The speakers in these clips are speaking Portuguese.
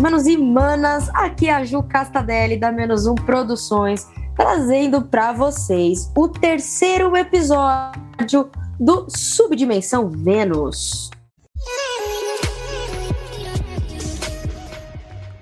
Manos e manas, aqui é a Ju Castadelli da Menos Um Produções, trazendo para vocês o terceiro episódio do Subdimensão Vênus.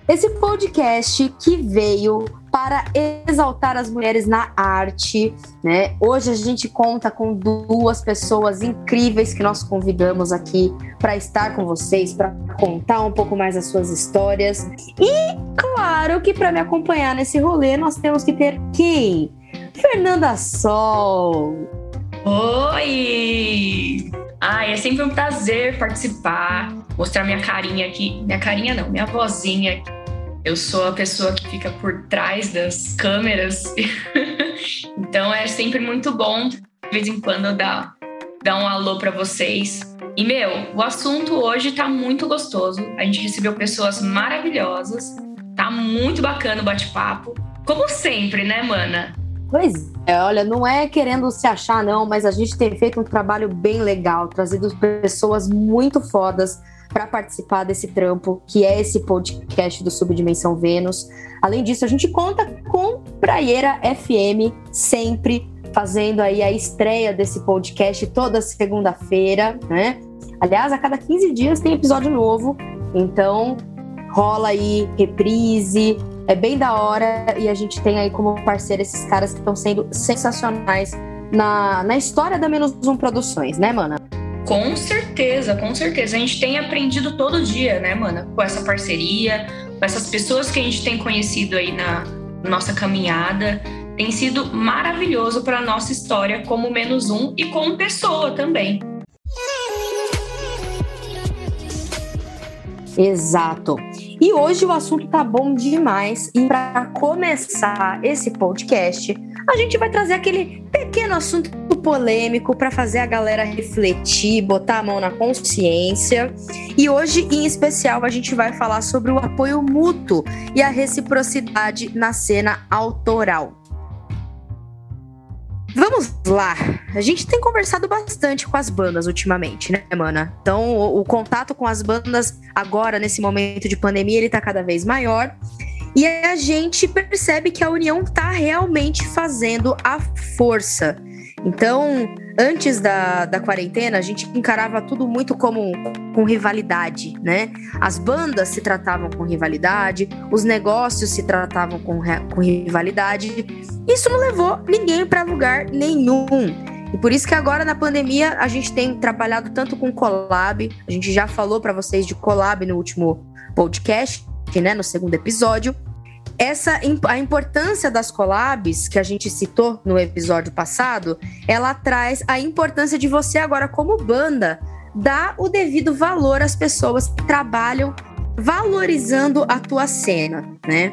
Esse podcast que veio para exaltar as mulheres na arte, né? Hoje a gente conta com duas pessoas incríveis que nós convidamos aqui para estar com vocês, para contar um pouco mais as suas histórias. E claro que para me acompanhar nesse rolê nós temos que ter quem? Fernanda Sol. Oi! Ai, é sempre um prazer participar, mostrar minha carinha aqui. Minha carinha não, minha vozinha aqui eu sou a pessoa que fica por trás das câmeras. então é sempre muito bom, de vez em quando, dar, dar um alô para vocês. E, meu, o assunto hoje tá muito gostoso. A gente recebeu pessoas maravilhosas. Tá muito bacana o bate-papo. Como sempre, né, mana? Pois é, olha, não é querendo se achar, não, mas a gente tem feito um trabalho bem legal, trazido pessoas muito fodas para participar desse trampo, que é esse podcast do Subdimensão Vênus. Além disso, a gente conta com Praieira FM, sempre fazendo aí a estreia desse podcast toda segunda-feira, né? Aliás, a cada 15 dias tem episódio novo, então rola aí reprise, é bem da hora e a gente tem aí como parceiro esses caras que estão sendo sensacionais na, na história da Menos Um Produções, né, mana? Com certeza, com certeza. A gente tem aprendido todo dia, né, mana? Com essa parceria, com essas pessoas que a gente tem conhecido aí na nossa caminhada. Tem sido maravilhoso para a nossa história como menos um e como pessoa também. Exato. E hoje o assunto tá bom demais. E para começar esse podcast, a gente vai trazer aquele pequeno assunto polêmico para fazer a galera refletir, botar a mão na consciência. E hoje, em especial, a gente vai falar sobre o apoio mútuo e a reciprocidade na cena autoral. Vamos lá. A gente tem conversado bastante com as bandas ultimamente, né, mana? Então, o, o, contato com as bandas agora, nesse momento de pandemia, ele tá cada vez maior. E a gente percebe que a união tá realmente fazendo a força. Então, antes da, da quarentena, a gente encarava tudo muito como com rivalidade, né? As bandas se tratavam com rivalidade, os negócios se tratavam com, com rivalidade. Isso não levou ninguém para lugar nenhum. E por isso que agora na pandemia a gente tem trabalhado tanto com collab, a gente já falou para vocês de collab no último podcast, né, no segundo episódio essa a importância das collabs que a gente citou no episódio passado, ela traz a importância de você agora como banda dar o devido valor às pessoas que trabalham valorizando a tua cena, né?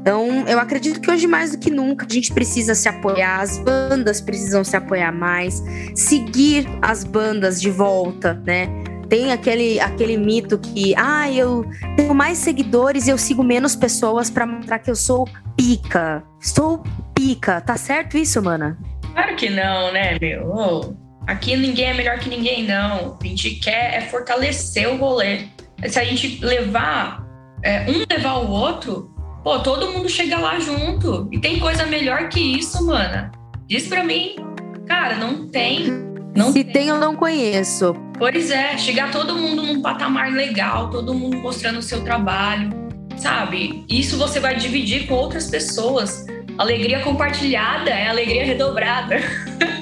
Então, eu acredito que hoje mais do que nunca a gente precisa se apoiar, as bandas precisam se apoiar mais, seguir as bandas de volta, né? Tem aquele, aquele mito que, ah, eu tenho mais seguidores e eu sigo menos pessoas para mostrar que eu sou pica. Sou pica. Tá certo isso, mana? Claro que não, né, meu? Aqui ninguém é melhor que ninguém, não. A gente quer é fortalecer o rolê. Se a gente levar, é, um levar o outro, pô, todo mundo chega lá junto. E tem coisa melhor que isso, mana. Diz pra mim. Cara, não tem. Não Se tem, eu não conheço. Pois é, chegar todo mundo num patamar legal, todo mundo mostrando o seu trabalho, sabe? Isso você vai dividir com outras pessoas. Alegria compartilhada é alegria redobrada.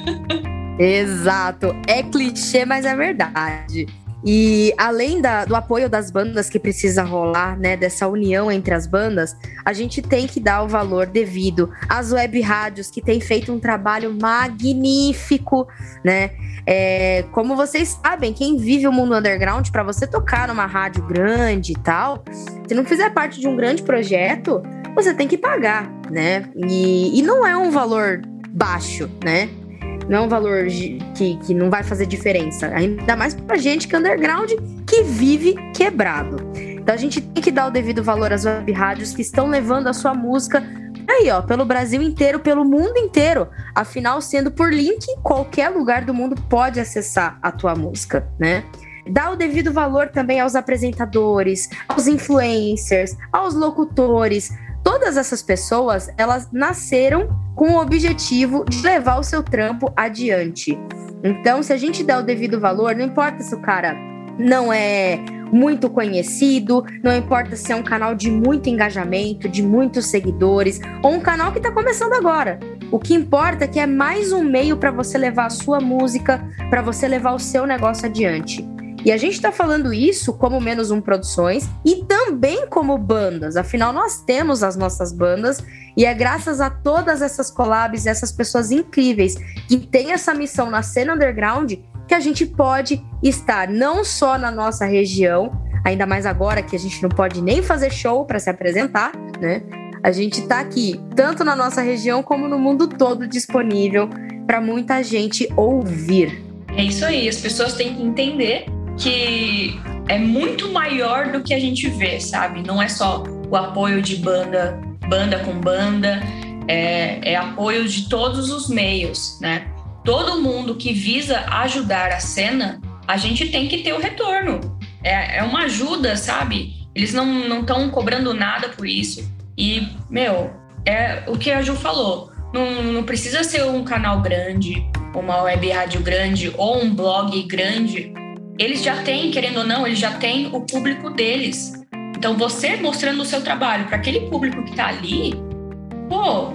Exato. É clichê, mas é verdade. E além da, do apoio das bandas que precisa rolar, né, dessa união entre as bandas, a gente tem que dar o valor devido às web rádios que têm feito um trabalho magnífico, né? É, como vocês sabem, quem vive o mundo underground, para você tocar numa rádio grande e tal, se não fizer parte de um grande projeto, você tem que pagar, né? E, e não é um valor baixo, né? Não é um valor que, que não vai fazer diferença. Ainda mais pra gente que é underground que vive quebrado. Então a gente tem que dar o devido valor às web rádios que estão levando a sua música aí, ó, pelo Brasil inteiro, pelo mundo inteiro. Afinal, sendo por link, qualquer lugar do mundo pode acessar a tua música, né? Dá o devido valor também aos apresentadores, aos influencers, aos locutores. Todas essas pessoas, elas nasceram com o objetivo de levar o seu trampo adiante. Então, se a gente der o devido valor, não importa se o cara não é muito conhecido, não importa se é um canal de muito engajamento, de muitos seguidores, ou um canal que está começando agora. O que importa é que é mais um meio para você levar a sua música, para você levar o seu negócio adiante. E a gente está falando isso como Menos Um Produções e também como bandas. Afinal, nós temos as nossas bandas e é graças a todas essas collabs, essas pessoas incríveis que têm essa missão na cena underground que a gente pode estar não só na nossa região, ainda mais agora que a gente não pode nem fazer show para se apresentar, né? A gente está aqui tanto na nossa região como no mundo todo disponível para muita gente ouvir. É isso aí, as pessoas têm que entender que é muito maior do que a gente vê, sabe? Não é só o apoio de banda, banda com banda, é, é apoio de todos os meios, né? todo mundo que visa ajudar a cena, a gente tem que ter o retorno. É, é uma ajuda, sabe? Eles não estão cobrando nada por isso. E, meu, é o que a Ju falou. Não, não precisa ser um canal grande, uma web rádio grande ou um blog grande. Eles já têm, querendo ou não, eles já têm o público deles. Então, você mostrando o seu trabalho para aquele público que está ali, pô,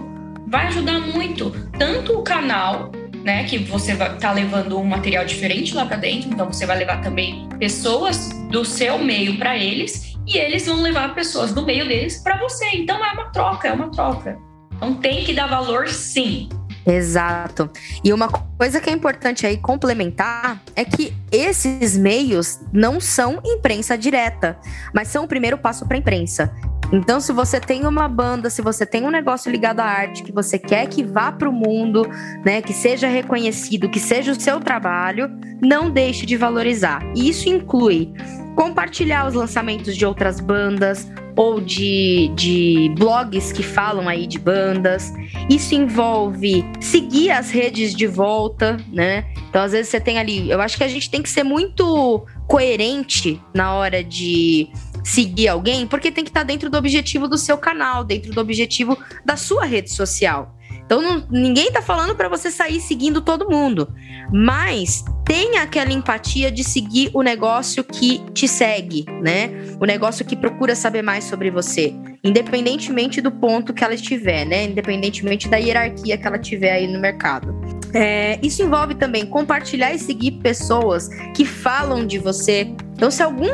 vai ajudar muito. Tanto o canal né? Que você vai estar tá levando um material diferente lá para dentro, então você vai levar também pessoas do seu meio para eles e eles vão levar pessoas do meio deles para você. Então é uma troca, é uma troca. Então tem que dar valor sim. Exato. E uma coisa que é importante aí complementar é que esses meios não são imprensa direta, mas são o primeiro passo para a imprensa. Então, se você tem uma banda, se você tem um negócio ligado à arte que você quer que vá para o mundo, né, que seja reconhecido, que seja o seu trabalho, não deixe de valorizar. E isso inclui compartilhar os lançamentos de outras bandas ou de, de blogs que falam aí de bandas. Isso envolve seguir as redes de volta, né? Então, às vezes você tem ali. Eu acho que a gente tem que ser muito coerente na hora de seguir alguém, porque tem que estar dentro do objetivo do seu canal, dentro do objetivo da sua rede social. Então não, ninguém tá falando para você sair seguindo todo mundo, mas tenha aquela empatia de seguir o negócio que te segue, né? O negócio que procura saber mais sobre você, independentemente do ponto que ela estiver, né? Independentemente da hierarquia que ela tiver aí no mercado. É, isso envolve também compartilhar e seguir pessoas que falam de você. Então, se algum,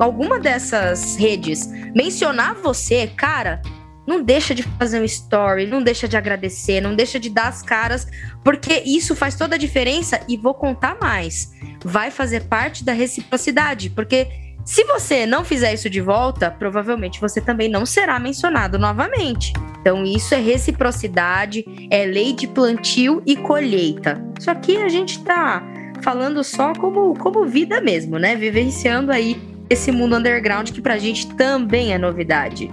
alguma dessas redes mencionar você, cara, não deixa de fazer um story, não deixa de agradecer, não deixa de dar as caras, porque isso faz toda a diferença e vou contar mais. Vai fazer parte da reciprocidade, porque se você não fizer isso de volta, provavelmente você também não será mencionado novamente. Então, isso é reciprocidade, é lei de plantio e colheita. Isso aqui a gente tá falando só como, como vida mesmo, né? Vivenciando aí esse mundo underground que pra gente também é novidade.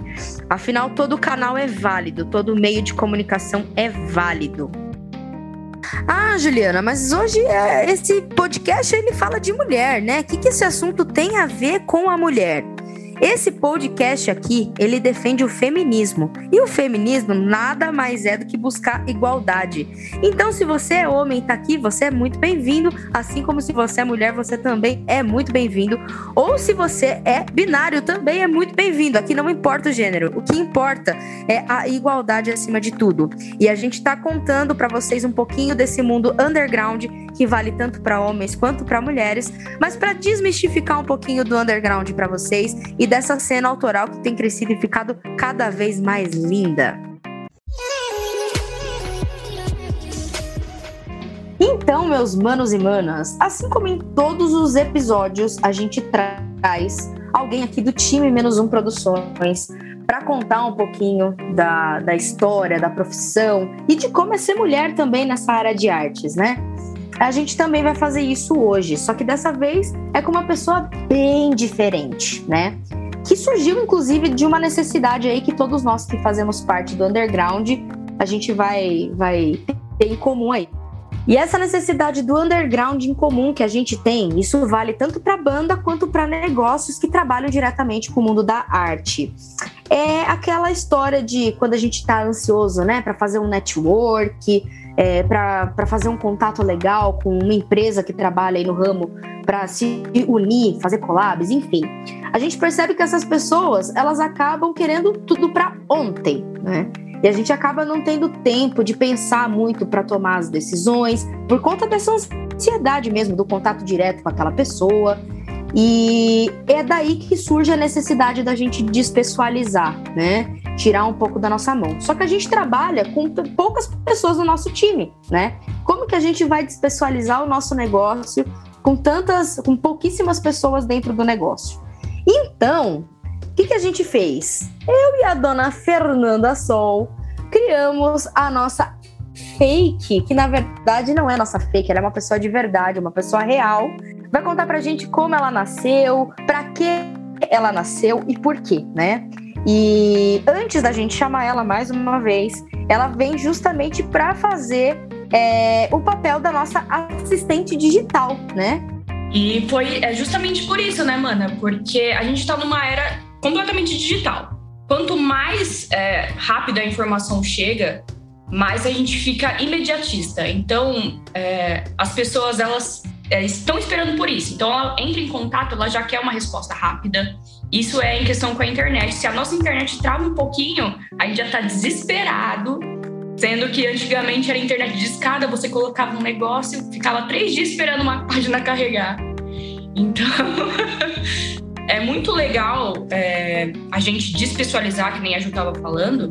Afinal, todo canal é válido, todo meio de comunicação é válido. Ah, Juliana, mas hoje é, esse podcast ele fala de mulher, né? O que, que esse assunto tem a ver com a mulher? Esse podcast aqui, ele defende o feminismo. E o feminismo nada mais é do que buscar igualdade. Então, se você é homem e tá aqui, você é muito bem-vindo. Assim como se você é mulher, você também é muito bem-vindo. Ou se você é binário, também é muito bem-vindo. Aqui não importa o gênero. O que importa é a igualdade acima de tudo. E a gente tá contando para vocês um pouquinho desse mundo underground que vale tanto para homens quanto para mulheres, mas para desmistificar um pouquinho do underground para vocês e dessa cena autoral que tem crescido e ficado cada vez mais linda. Então, meus manos e manas, assim como em todos os episódios, a gente traz alguém aqui do time Menos Um Produções para contar um pouquinho da, da história, da profissão e de como é ser mulher também nessa área de artes, né? A gente também vai fazer isso hoje, só que dessa vez é com uma pessoa bem diferente, né? que surgiu inclusive de uma necessidade aí que todos nós que fazemos parte do underground a gente vai vai ter em comum aí. E essa necessidade do underground em comum que a gente tem, isso vale tanto para banda quanto para negócios que trabalham diretamente com o mundo da arte. É aquela história de quando a gente está ansioso, né, para fazer um network, é, para fazer um contato legal com uma empresa que trabalha aí no ramo, para se unir, fazer collabs, enfim. A gente percebe que essas pessoas elas acabam querendo tudo para ontem, né? E a gente acaba não tendo tempo de pensar muito para tomar as decisões, por conta dessa ansiedade mesmo, do contato direto com aquela pessoa. E é daí que surge a necessidade da gente despessoalizar, né? Tirar um pouco da nossa mão. Só que a gente trabalha com poucas pessoas no nosso time, né? Como que a gente vai despessoalizar o nosso negócio com tantas, com pouquíssimas pessoas dentro do negócio? Então, o que, que a gente fez? Eu e a dona Fernanda Sol criamos a nossa fake, que na verdade não é nossa fake, ela é uma pessoa de verdade, uma pessoa real. Vai contar pra gente como ela nasceu, pra que ela nasceu e por quê, né? E antes da gente chamar ela mais uma vez, ela vem justamente para fazer é, o papel da nossa assistente digital, né? E foi é justamente por isso, né, mana? Porque a gente tá numa era completamente digital. Quanto mais é, rápido a informação chega, mais a gente fica imediatista. Então, é, as pessoas elas é, estão esperando por isso. Então, ela entra em contato, ela já quer uma resposta rápida. Isso é em questão com a internet. Se a nossa internet trava um pouquinho, a gente já está desesperado. Sendo que antigamente era internet de escada, você colocava um negócio, ficava três dias esperando uma página carregar. Então, é muito legal é, a gente despessoalizar, que nem a Ju estava falando,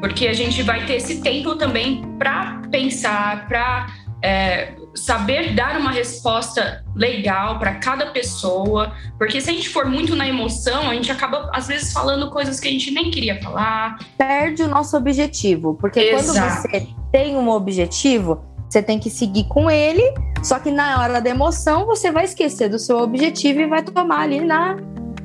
porque a gente vai ter esse tempo também para pensar, para é, saber dar uma resposta legal para cada pessoa, porque se a gente for muito na emoção, a gente acaba às vezes falando coisas que a gente nem queria falar. Perde o nosso objetivo, porque Exato. quando você tem um objetivo, você tem que seguir com ele, só que na hora da emoção você vai esquecer do seu objetivo e vai tomar ali na,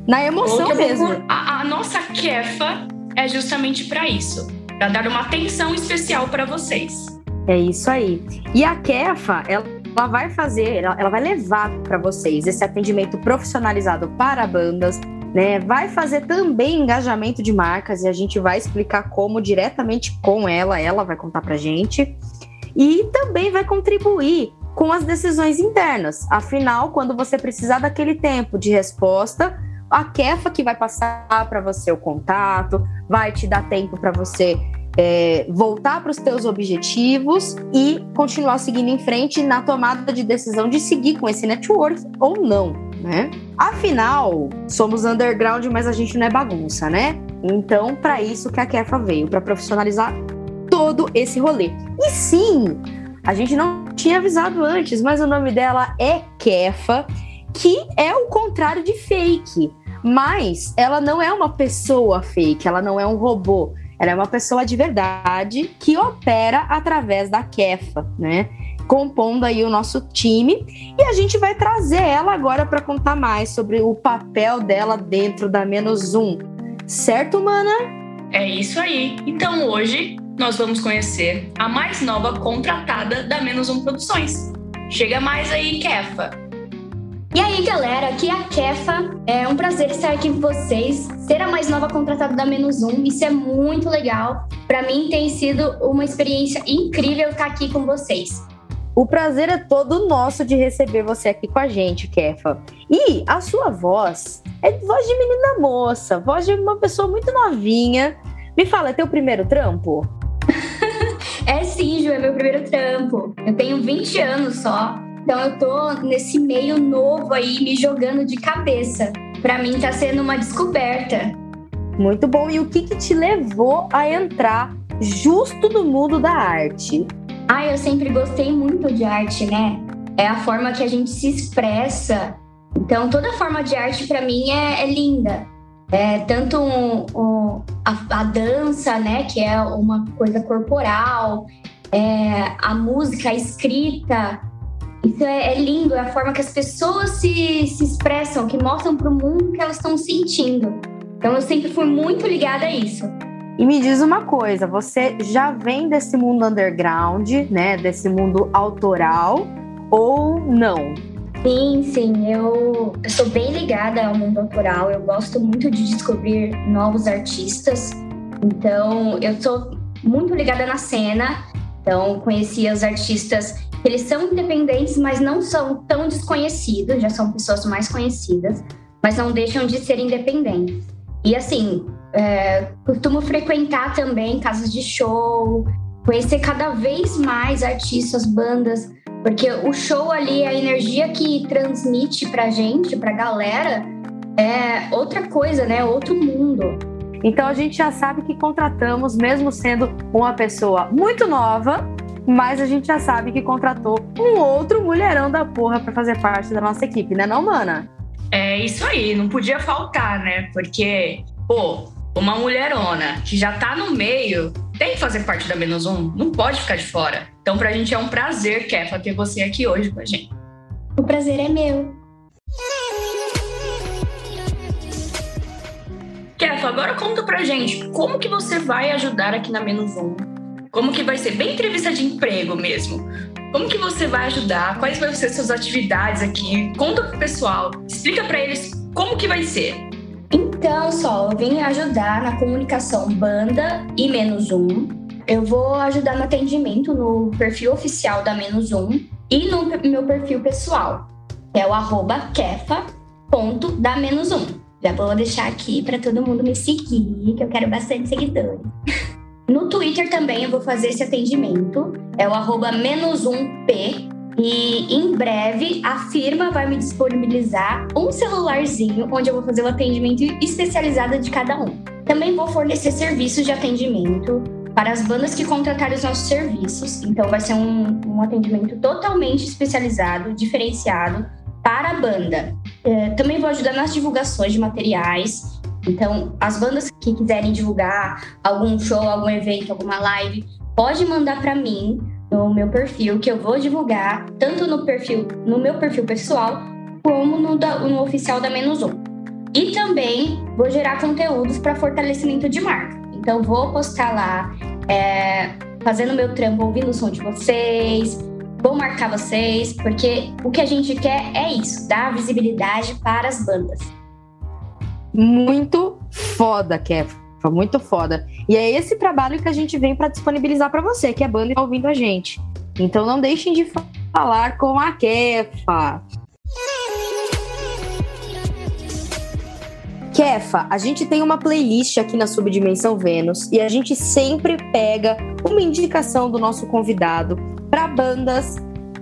na emoção mesmo. A, a nossa quefa é justamente para isso, para dar uma atenção especial para vocês. É isso aí. E a quefa, ela, ela vai fazer, ela, ela vai levar para vocês esse atendimento profissionalizado para bandas, né? Vai fazer também engajamento de marcas e a gente vai explicar como diretamente com ela, ela vai contar pra gente e também vai contribuir com as decisões internas. Afinal, quando você precisar daquele tempo de resposta, a Kefa que vai passar para você o contato, vai te dar tempo para você é, voltar para os teus objetivos e continuar seguindo em frente na tomada de decisão de seguir com esse network ou não, né? Afinal, somos underground, mas a gente não é bagunça, né? Então, para isso que a Kefa veio, para profissionalizar todo esse rolê. E sim, a gente não tinha avisado antes, mas o nome dela é Kefa, que é o contrário de fake. Mas ela não é uma pessoa fake, ela não é um robô. Ela é uma pessoa de verdade que opera através da Kefa, né? Compondo aí o nosso time. E a gente vai trazer ela agora para contar mais sobre o papel dela dentro da Menos Um. Certo, mana? É isso aí. Então hoje nós vamos conhecer a mais nova contratada da Menos Um Produções. Chega mais aí, Kefa! E aí, galera, aqui é a Kefa. É um prazer estar aqui com vocês, ser a mais nova contratada da Menos Um. Isso é muito legal. Para mim tem sido uma experiência incrível estar aqui com vocês. O prazer é todo nosso de receber você aqui com a gente, Kefa. E a sua voz é voz de menina moça, voz de uma pessoa muito novinha. Me fala, é teu primeiro trampo? é sim, Ju, é meu primeiro trampo. Eu tenho 20 anos só. Então eu tô nesse meio novo aí, me jogando de cabeça. Para mim tá sendo uma descoberta. Muito bom. E o que, que te levou a entrar justo no mundo da arte? Ah, eu sempre gostei muito de arte, né? É a forma que a gente se expressa. Então, toda forma de arte para mim é, é linda. É, tanto um, um, a, a, dança, né, que é uma coisa corporal, é, a música, a escrita, isso é, é, lindo, é a forma que as pessoas se, se expressam, que mostram para o mundo o que elas estão sentindo. Então eu sempre fui muito ligada a isso. E me diz uma coisa, você já vem desse mundo underground, né, desse mundo autoral ou não? Sim, sim, eu, eu sou bem ligada ao mundo autoral, eu gosto muito de descobrir novos artistas, então eu sou muito ligada na cena, então conheci os artistas, eles são independentes, mas não são tão desconhecidos, já são pessoas mais conhecidas, mas não deixam de ser independentes. E assim, é, costumo frequentar também casas de show, conhecer cada vez mais artistas, bandas, porque o show ali, a energia que transmite pra gente, pra galera, é outra coisa, né? Outro mundo. Então a gente já sabe que contratamos, mesmo sendo uma pessoa muito nova, mas a gente já sabe que contratou um outro mulherão da porra para fazer parte da nossa equipe, né, não, mana? É isso aí, não podia faltar, né? Porque, pô, uma mulherona que já tá no meio tem que fazer parte da Menos Um, não pode ficar de fora. Então, pra gente é um prazer, Kefa, ter você aqui hoje com a gente. O prazer é meu. Kefa, agora conta pra gente como que você vai ajudar aqui na Menos Um. Como que vai ser? Bem entrevista de emprego mesmo. Como que você vai ajudar? Quais vão ser suas atividades aqui? Conta pro pessoal. Explica para eles como que vai ser. Então, Sol, eu vim ajudar na comunicação banda e menos um. Eu vou ajudar no atendimento no perfil oficial da menos um e no meu perfil pessoal, que é o arroba kefa.da menos um. Já vou deixar aqui para todo mundo me seguir, que eu quero bastante seguidores. No Twitter também eu vou fazer esse atendimento, é o arroba menos um P e em breve a firma vai me disponibilizar um celularzinho onde eu vou fazer o atendimento especializado de cada um. Também vou fornecer serviços de atendimento para as bandas que contratarem os nossos serviços. Então vai ser um, um atendimento totalmente especializado, diferenciado para a banda. É, também vou ajudar nas divulgações de materiais. Então, as bandas que quiserem divulgar algum show, algum evento, alguma live, pode mandar para mim no meu perfil, que eu vou divulgar tanto no perfil, no meu perfil pessoal, como no, da, no oficial da Menos Um. E também vou gerar conteúdos para fortalecimento de marca. Então vou postar lá, é, fazendo meu trampo, ouvindo o som de vocês, vou marcar vocês, porque o que a gente quer é isso, dar visibilidade para as bandas. Muito foda, Kev. Foi muito foda. E é esse trabalho que a gente vem para disponibilizar para você, que é banda e tá ouvindo a gente. Então não deixem de falar com a Kefa. Kefa, a gente tem uma playlist aqui na Subdimensão Vênus e a gente sempre pega uma indicação do nosso convidado para bandas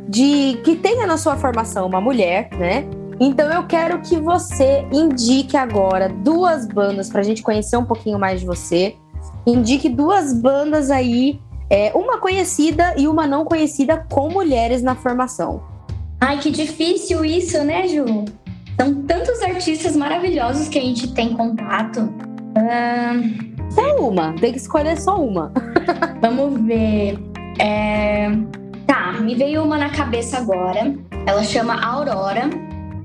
de que tenha na sua formação uma mulher, né? Então eu quero que você indique agora duas bandas para a gente conhecer um pouquinho mais de você. Indique duas bandas aí, é, uma conhecida e uma não conhecida com mulheres na formação. Ai, que difícil isso, né, Ju? São tantos artistas maravilhosos que a gente tem contato. Uh... Só uma, tem que escolher só uma. Vamos ver. É... Tá, me veio uma na cabeça agora. Ela chama Aurora.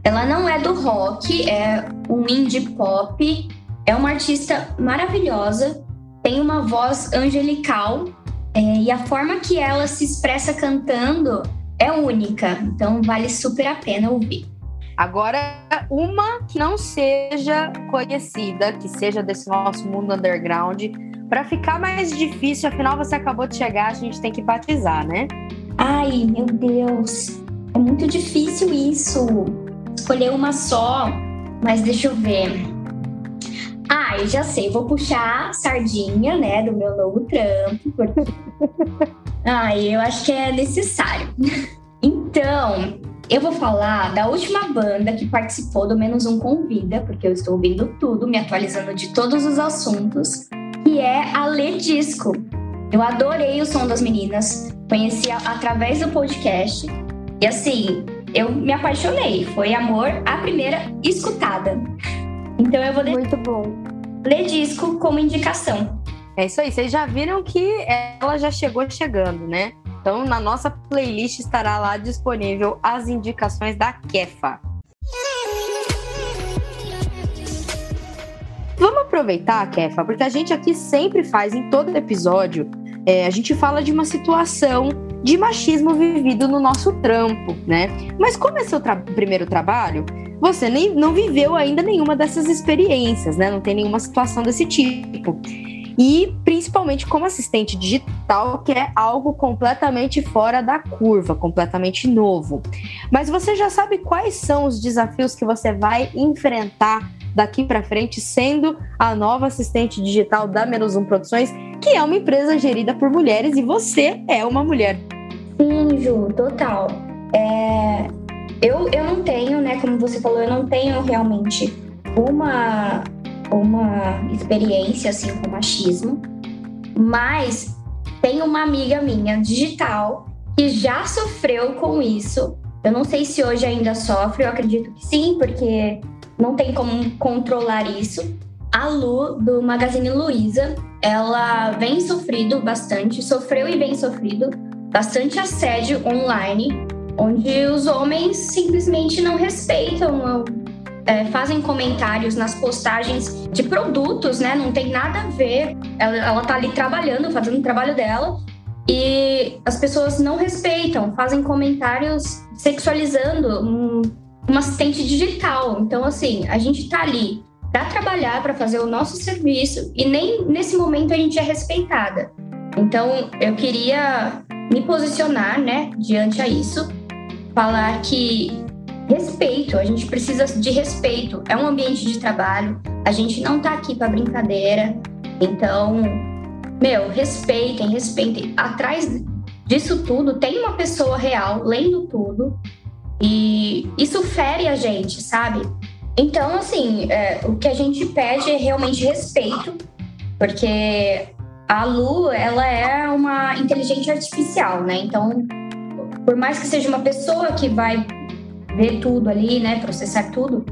Ela não é do rock, é um indie pop. É uma artista maravilhosa, tem uma voz angelical é, e a forma que ela se expressa cantando é única. Então vale super a pena ouvir. Agora, uma que não seja conhecida, que seja desse nosso mundo underground, para ficar mais difícil, afinal você acabou de chegar, a gente tem que batizar, né? Ai, meu Deus, é muito difícil isso escolher uma só, mas deixa eu ver. Ah, eu já sei, vou puxar sardinha, né, do meu novo trampo. Porque... ah, eu acho que é necessário. então, eu vou falar da última banda que participou do Menos Um Convida, porque eu estou ouvindo tudo, me atualizando de todos os assuntos, que é a Lê Disco. Eu adorei o som das meninas, conheci através do podcast. E assim, eu me apaixonei. Foi amor à primeira escutada. Então eu vou deixar. Muito bom. Ler disco como indicação. É isso aí. Vocês já viram que ela já chegou chegando, né? Então na nossa playlist estará lá disponível as indicações da Kefa. Vamos aproveitar, Kefa, porque a gente aqui sempre faz em todo episódio, é, a gente fala de uma situação de machismo vivido no nosso trampo, né? Mas como é seu tra primeiro trabalho, você nem, não viveu ainda nenhuma dessas experiências, né? Não tem nenhuma situação desse tipo. E principalmente como assistente digital, que é algo completamente fora da curva, completamente novo. Mas você já sabe quais são os desafios que você vai enfrentar daqui para frente, sendo a nova assistente digital da Menos Um Produções, que é uma empresa gerida por mulheres e você é uma mulher. Sim, Ju, total. É, eu, eu não tenho, né, como você falou, eu não tenho realmente uma, uma experiência assim com machismo, mas tem uma amiga minha digital que já sofreu com isso. Eu não sei se hoje ainda sofre, eu acredito que sim, porque não tem como controlar isso. A Lu, do Magazine Luiza, ela vem sofrido bastante, sofreu e vem sofrido bastante assédio online, onde os homens simplesmente não respeitam, é, fazem comentários nas postagens de produtos, né? Não tem nada a ver. Ela, ela tá ali trabalhando, fazendo o trabalho dela, e as pessoas não respeitam, fazem comentários sexualizando um, um assistente digital. Então, assim, a gente tá ali para trabalhar, para fazer o nosso serviço, e nem nesse momento a gente é respeitada. Então, eu queria me posicionar, né, diante a isso, falar que respeito, a gente precisa de respeito. É um ambiente de trabalho, a gente não tá aqui para brincadeira. Então, meu, respeitem, respeitem. Atrás disso tudo tem uma pessoa real lendo tudo e isso fere a gente, sabe? Então, assim, é, o que a gente pede é realmente respeito, porque a Lu, ela é uma inteligente artificial, né? Então, por mais que seja uma pessoa que vai ver tudo ali, né, processar tudo,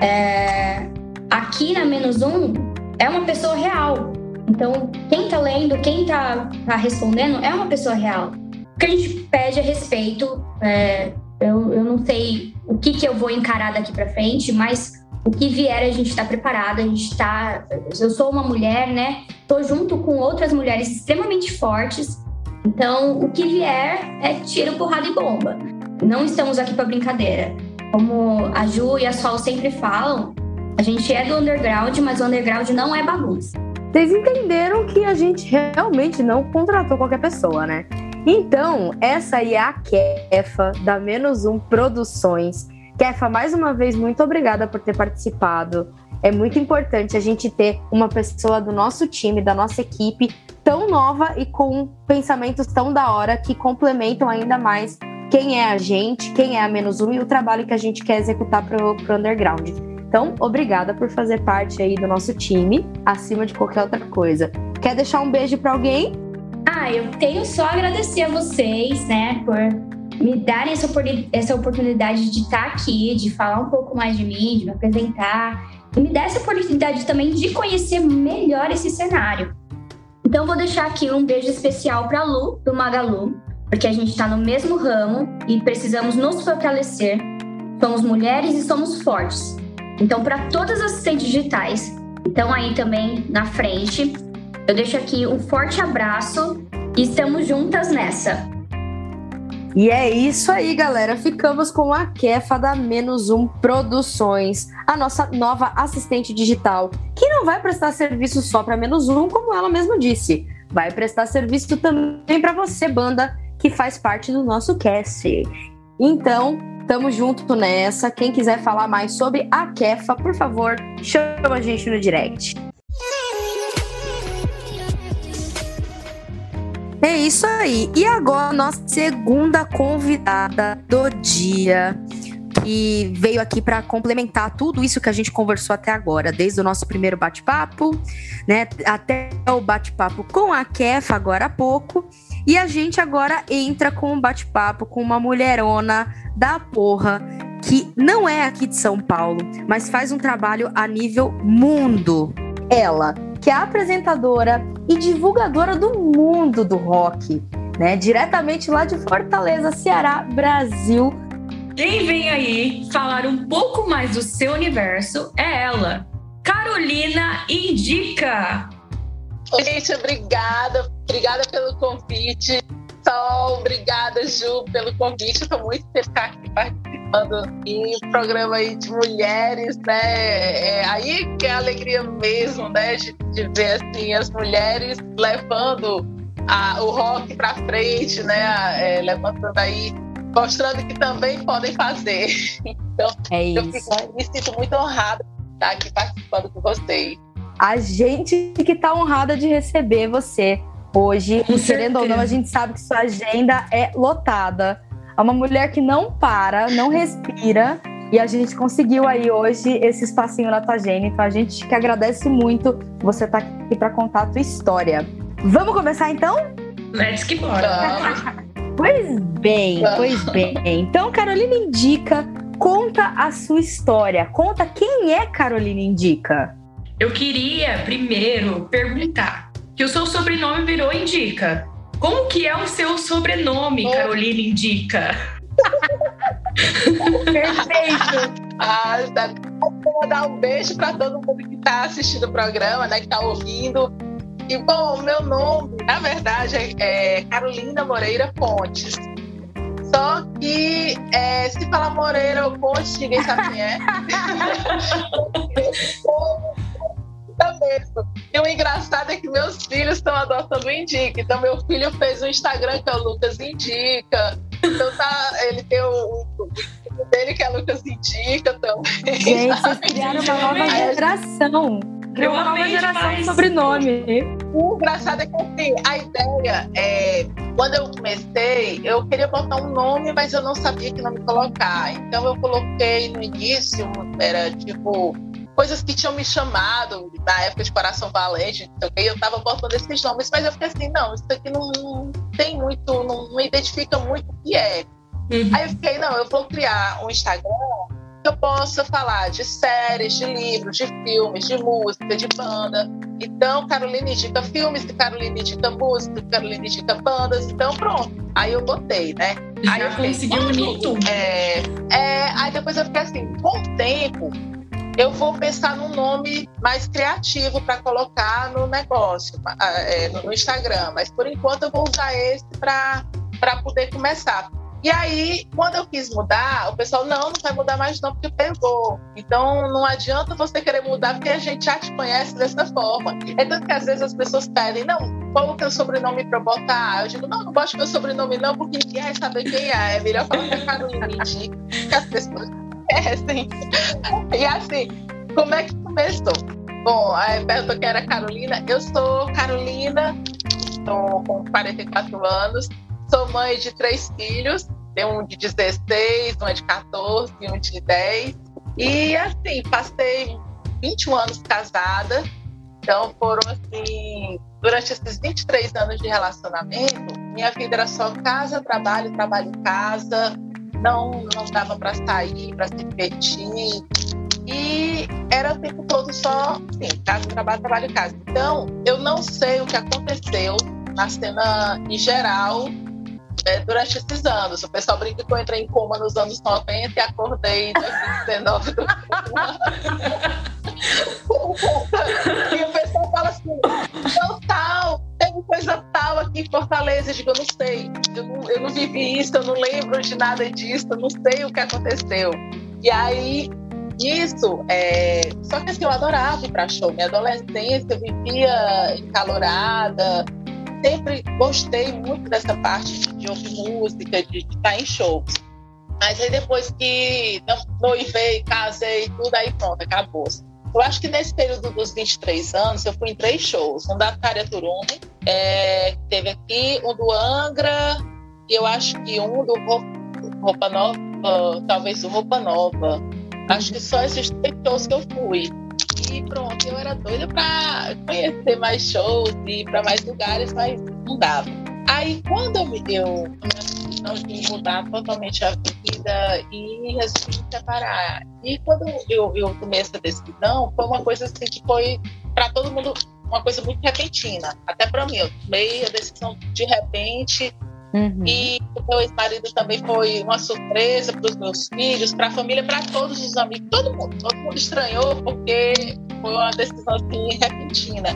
é... aqui na menos um é uma pessoa real. Então, quem tá lendo, quem tá, tá respondendo é uma pessoa real. O que a gente pede é respeito. É... Eu, eu não sei o que, que eu vou encarar daqui para frente, mas o que vier a gente está preparado, a gente está. Eu sou uma mulher, né? Tô junto com outras mulheres extremamente fortes. Então, o que vier é tiro, porrada e bomba. Não estamos aqui para brincadeira. Como a Ju e a Sol sempre falam, a gente é do underground, mas o underground não é bagunça. Vocês entenderam que a gente realmente não contratou qualquer pessoa, né? Então, essa aí é a Kefa da Menos Um Produções Kefa, mais uma vez, muito obrigada por ter participado. É muito importante a gente ter uma pessoa do nosso time, da nossa equipe, tão nova e com pensamentos tão da hora que complementam ainda mais quem é a gente, quem é a menos um e o trabalho que a gente quer executar para o underground. Então, obrigada por fazer parte aí do nosso time, acima de qualquer outra coisa. Quer deixar um beijo para alguém? Ah, eu tenho só a agradecer a vocês, né, por me darem essa, essa oportunidade de estar aqui, de falar um pouco mais de mim, de me apresentar, e me dar essa oportunidade também de conhecer melhor esse cenário. Então, vou deixar aqui um beijo especial para Lu, do Magalu, porque a gente está no mesmo ramo e precisamos nos fortalecer. Somos mulheres e somos fortes. Então, para todas as assistentes digitais que estão aí também na frente, eu deixo aqui um forte abraço e estamos juntas nessa. E é isso aí, galera. Ficamos com a Kefa da Menos Um Produções, a nossa nova assistente digital, que não vai prestar serviço só para Menos Um, como ela mesma disse. Vai prestar serviço também para você, banda, que faz parte do nosso cast. Então, tamo junto nessa. Quem quiser falar mais sobre a Kefa, por favor, chama a gente no direct. É isso aí. E agora, nossa segunda convidada do dia, que veio aqui para complementar tudo isso que a gente conversou até agora, desde o nosso primeiro bate-papo, né, até o bate-papo com a Kefa agora há pouco. E a gente agora entra com um bate-papo com uma mulherona da porra que não é aqui de São Paulo, mas faz um trabalho a nível mundo. Ela, que é apresentadora e divulgadora do mundo do rock, né? Diretamente lá de Fortaleza, Ceará, Brasil. Quem vem aí falar um pouco mais do seu universo é ela, Carolina Indica. Gente, obrigada, obrigada pelo convite. Sol, obrigada, Ju, pelo convite. Estou muito feliz de estar aqui participando em um programa aí de mulheres, né? É aí que é a alegria mesmo, né? De, de ver assim, as mulheres levando a, o rock para frente, né? É, levantando aí, mostrando que também podem fazer. Então, é eu fico, me sinto muito honrada de estar aqui participando com vocês. A gente que está honrada de receber você hoje. Com Querendo certeza. ou não, a gente sabe que sua agenda é lotada. É uma mulher que não para, não respira. E a gente conseguiu aí hoje esse espacinho na tua agenda. Então a gente que agradece muito você estar tá aqui para contar a tua história. Vamos começar então? Let's que bora. pois bem, pois bem. Então, Carolina Indica, conta a sua história. Conta quem é Carolina Indica. Eu queria primeiro perguntar que o seu sobrenome virou Indica. Como que é o seu sobrenome, Carolina Indica? Perfeito. Ah, tá. Vou mandar um beijo para todo mundo que está assistindo o programa, né, que está ouvindo. E, bom, meu nome, na verdade, é, é Carolina Moreira Pontes. Só que é, se falar Moreira ou Pontes, ninguém sabe quem é. mesmo. E o engraçado é que meus filhos estão adotando o Indica. Então, meu filho fez um Instagram que é o Lucas Indica. Então, tá, ele tem o, o dele que é Lucas Indica também. Gente, vocês criaram uma nova geração. Criou uma nova geração de sobrenome. O engraçado é que assim, a ideia é. Quando eu comecei, eu queria botar um nome, mas eu não sabia que nome colocar. Então eu coloquei no início, era tipo coisas que tinham me chamado na época de Coração Valente, então, eu estava botando esses nomes, mas eu fiquei assim, não, isso aqui não, não tem muito, não, não, identifica muito o que é. Uhum. Aí eu fiquei, não, eu vou criar um Instagram que eu possa falar de séries, de livros, de filmes, de música, de banda. Então, Carolina indica filmes, Carolina indica música, Carolina indica bandas. Então, pronto. Aí eu botei, né? Já aí eu consegui unir tudo. É, é, aí depois eu fiquei assim, com o tempo, eu vou pensar num nome mais criativo para colocar no negócio, é, no Instagram. Mas por enquanto eu vou usar esse para poder começar. E aí, quando eu quis mudar, o pessoal, não, não vai mudar mais não, porque pegou. Então, não adianta você querer mudar, porque a gente já te conhece dessa forma. É tanto que às vezes as pessoas pedem, não, qual o teu sobrenome para botar? Eu digo, não, não gosto do meu sobrenome não, porque ninguém vai saber quem é. É melhor falar que é Carolina, que as pessoas conhecem. E assim, como é que começou? Bom, aí perguntou que era Carolina. Eu sou Carolina, estou com 44 anos, sou mãe de três filhos, tenho um de 16, um de 14 e um de 10. E assim, passei 21 anos casada, então foram assim, durante esses 23 anos de relacionamento, minha vida era só casa, trabalho, trabalho, casa, não, não dava para sair, para se divertir. E era o tempo todo só, assim, casa, trabalho, trabalho, casa. Então, eu não sei o que aconteceu na cena em geral é, durante esses anos. O pessoal brinca que eu entrei em coma nos anos 90 e acordei em 2019 do E o pessoal fala assim, não tal, teve coisa tal aqui em Fortaleza. Eu digo, eu não sei, eu não, eu não vivi isso, eu não lembro de nada disso, eu não sei o que aconteceu. E aí, isso, é... só que assim, eu adorava ir para show. Minha adolescência, eu vivia encalorada, sempre gostei muito dessa parte de, ouvir música, de, estar em shows. Mas aí depois que noivei, casei, tudo aí pronto, acabou. Eu acho que nesse período dos 23 anos, eu fui em três shows. Um da Cária Turume, é, teve aqui, um do Angra, e eu acho que um do Roupa Nova, talvez o Roupa Nova. Acho que só esses três shows que eu fui. E pronto, eu era doida para conhecer mais shows e ir para mais lugares, mas não dava. Aí quando eu me deu a de mudar totalmente a vida e resolvi me separar. E quando eu, eu tomei essa decisão, foi uma coisa assim que foi para todo mundo uma coisa muito repentina. Até para mim, eu tomei a decisão de repente. Uhum. E o meu ex-marido também foi uma surpresa para os meus filhos, para a família, para todos os amigos, todo mundo. Todo mundo estranhou, porque foi uma decisão assim, repentina.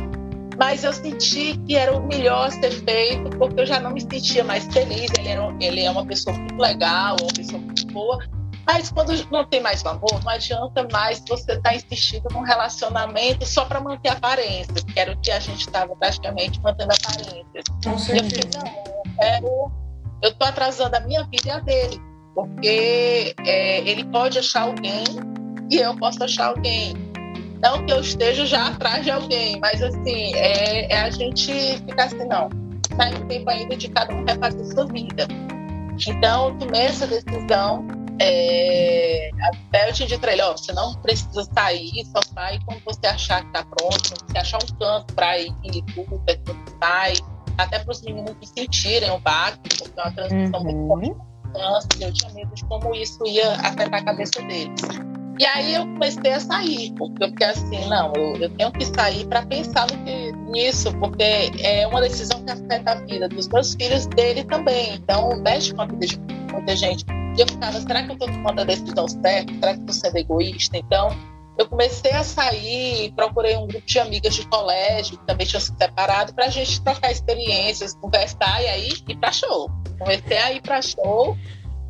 Mas eu senti que era o melhor ser feito, porque eu já não me sentia mais feliz. Ele, era, ele é uma pessoa muito legal, uma pessoa muito boa. Mas quando não tem mais amor, não adianta mais você estar tá insistindo num relacionamento só para manter aparências, que era o que a gente estava praticamente mantendo aparências. Com certeza. Eu, não, eu quero. Eu estou atrasando a minha vida e a dele, porque é, ele pode achar alguém e eu posso achar alguém. Não que eu esteja já atrás de alguém, mas assim, é, é a gente ficar assim, não. Está em tempo ainda de cada um refazer sua vida. Então, tomei essa decisão. É, até eu para ele: ó, você não precisa sair, só sai quando você achar que está pronto, quando você achar um canto para ir, tudo, você sai. Até para os meninos sentirem o baque, porque é uma transição uhum. muito forte. Eu tinha medo de como isso ia afetar a cabeça deles. E aí eu comecei a sair, porque eu fiquei assim, não, eu, eu tenho que sair para pensar no que, nisso, porque é uma decisão que afeta a vida dos meus filhos, dele também. Então, mexe com a vida de muita gente. E eu ficava, será que eu estou tomando a decisão certa? Será que estou sendo egoísta? Então, eu comecei a sair, procurei um grupo de amigas de colégio, que também tinham se separado, para a gente trocar experiências, conversar e aí ir para show. Comecei a ir para show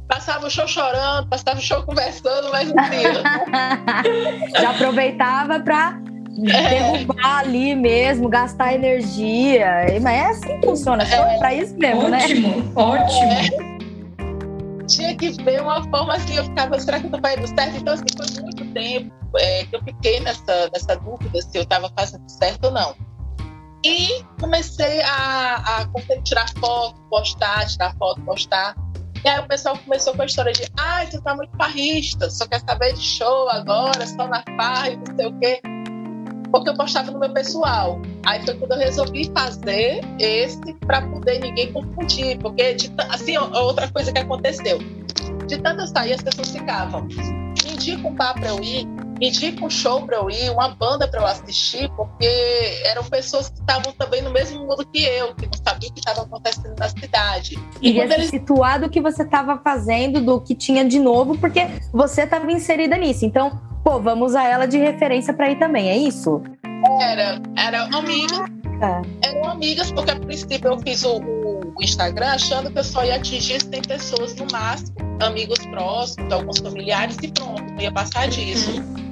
passava o show chorando, passava o show conversando, mas assim. Já aproveitava para é. derrubar ali mesmo, gastar energia. Mas é assim que funciona, é, é para isso mesmo, ótimo, né? Ótimo, ótimo. Tinha que ver uma forma assim, eu ficava, será que eu tô fazendo certo? Então, assim, foi muito tempo é, que eu fiquei nessa, nessa dúvida se eu estava fazendo certo ou não. E comecei a, a tirar foto, postar, tirar foto, postar. E aí o pessoal começou com a história de ai, tu tá muito farrista, só quer saber de show agora, só na farra e não sei o quê. Porque eu postava no meu pessoal. Aí foi quando eu resolvi fazer esse para poder ninguém confundir. Porque, de, assim, outra coisa que aconteceu. De eu sair, as pessoas ficavam. Indica um bar para eu ir, indica um show para eu ir, uma banda para eu assistir, porque eram pessoas que estavam também no mesmo mundo que eu, que não sabiam o que estava acontecendo na cidade. E quando eles... situar do que você estava fazendo, do que tinha de novo, porque você estava inserida nisso. Então, pô, vamos usar ela de referência para ir também, é isso? Era, era amiga. Ah. Eram amigas, porque a princípio eu fiz o, o, Instagram achando que eu só ia atingir 100 pessoas no máximo, amigos próximos, alguns familiares e pronto, não ia passar disso. Uhum.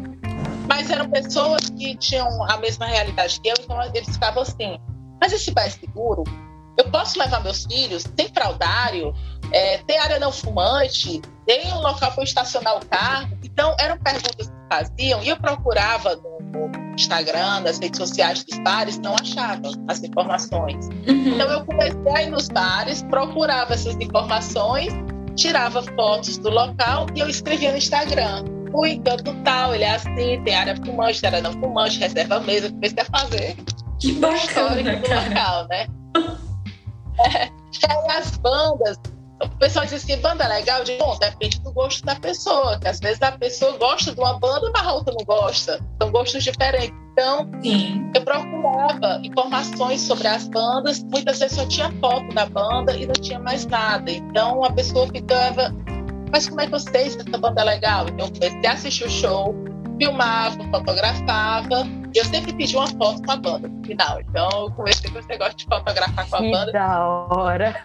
Mas eram pessoas que tinham a mesma realidade que eu, então eles ficavam assim: mas esse é seguro? Eu posso levar meus filhos? Tem fraudário? É, tem área não fumante? Tem um local para estacionar o carro? Então, eram perguntas que faziam e eu procurava no, no Instagram, nas redes sociais dos bares, não achava as informações. Uhum. Então, eu comecei a ir nos bares, procurava essas informações, tirava fotos do local e eu escrevia no Instagram o encanto tal, ele é assim, tem área fumante, área não fumante, reserva mesa, comecei a fazer. Que bacana, do local, né? É, aí as bandas, o pessoal diz assim, banda é legal? De bom, depende do gosto da pessoa, que às vezes a pessoa gosta de uma banda, mas a outra não gosta. São gostos diferentes. Então, Sim. eu procurava informações sobre as bandas, muitas vezes só tinha foto da banda e não tinha mais nada. Então, a pessoa ficava mas como é que eu sei se essa banda é legal? Então eu comecei a assistir o show, filmava, fotografava, e eu sempre pedi uma foto com a banda no final. Então eu comecei com esse negócio de fotografar com a que banda. Da hora!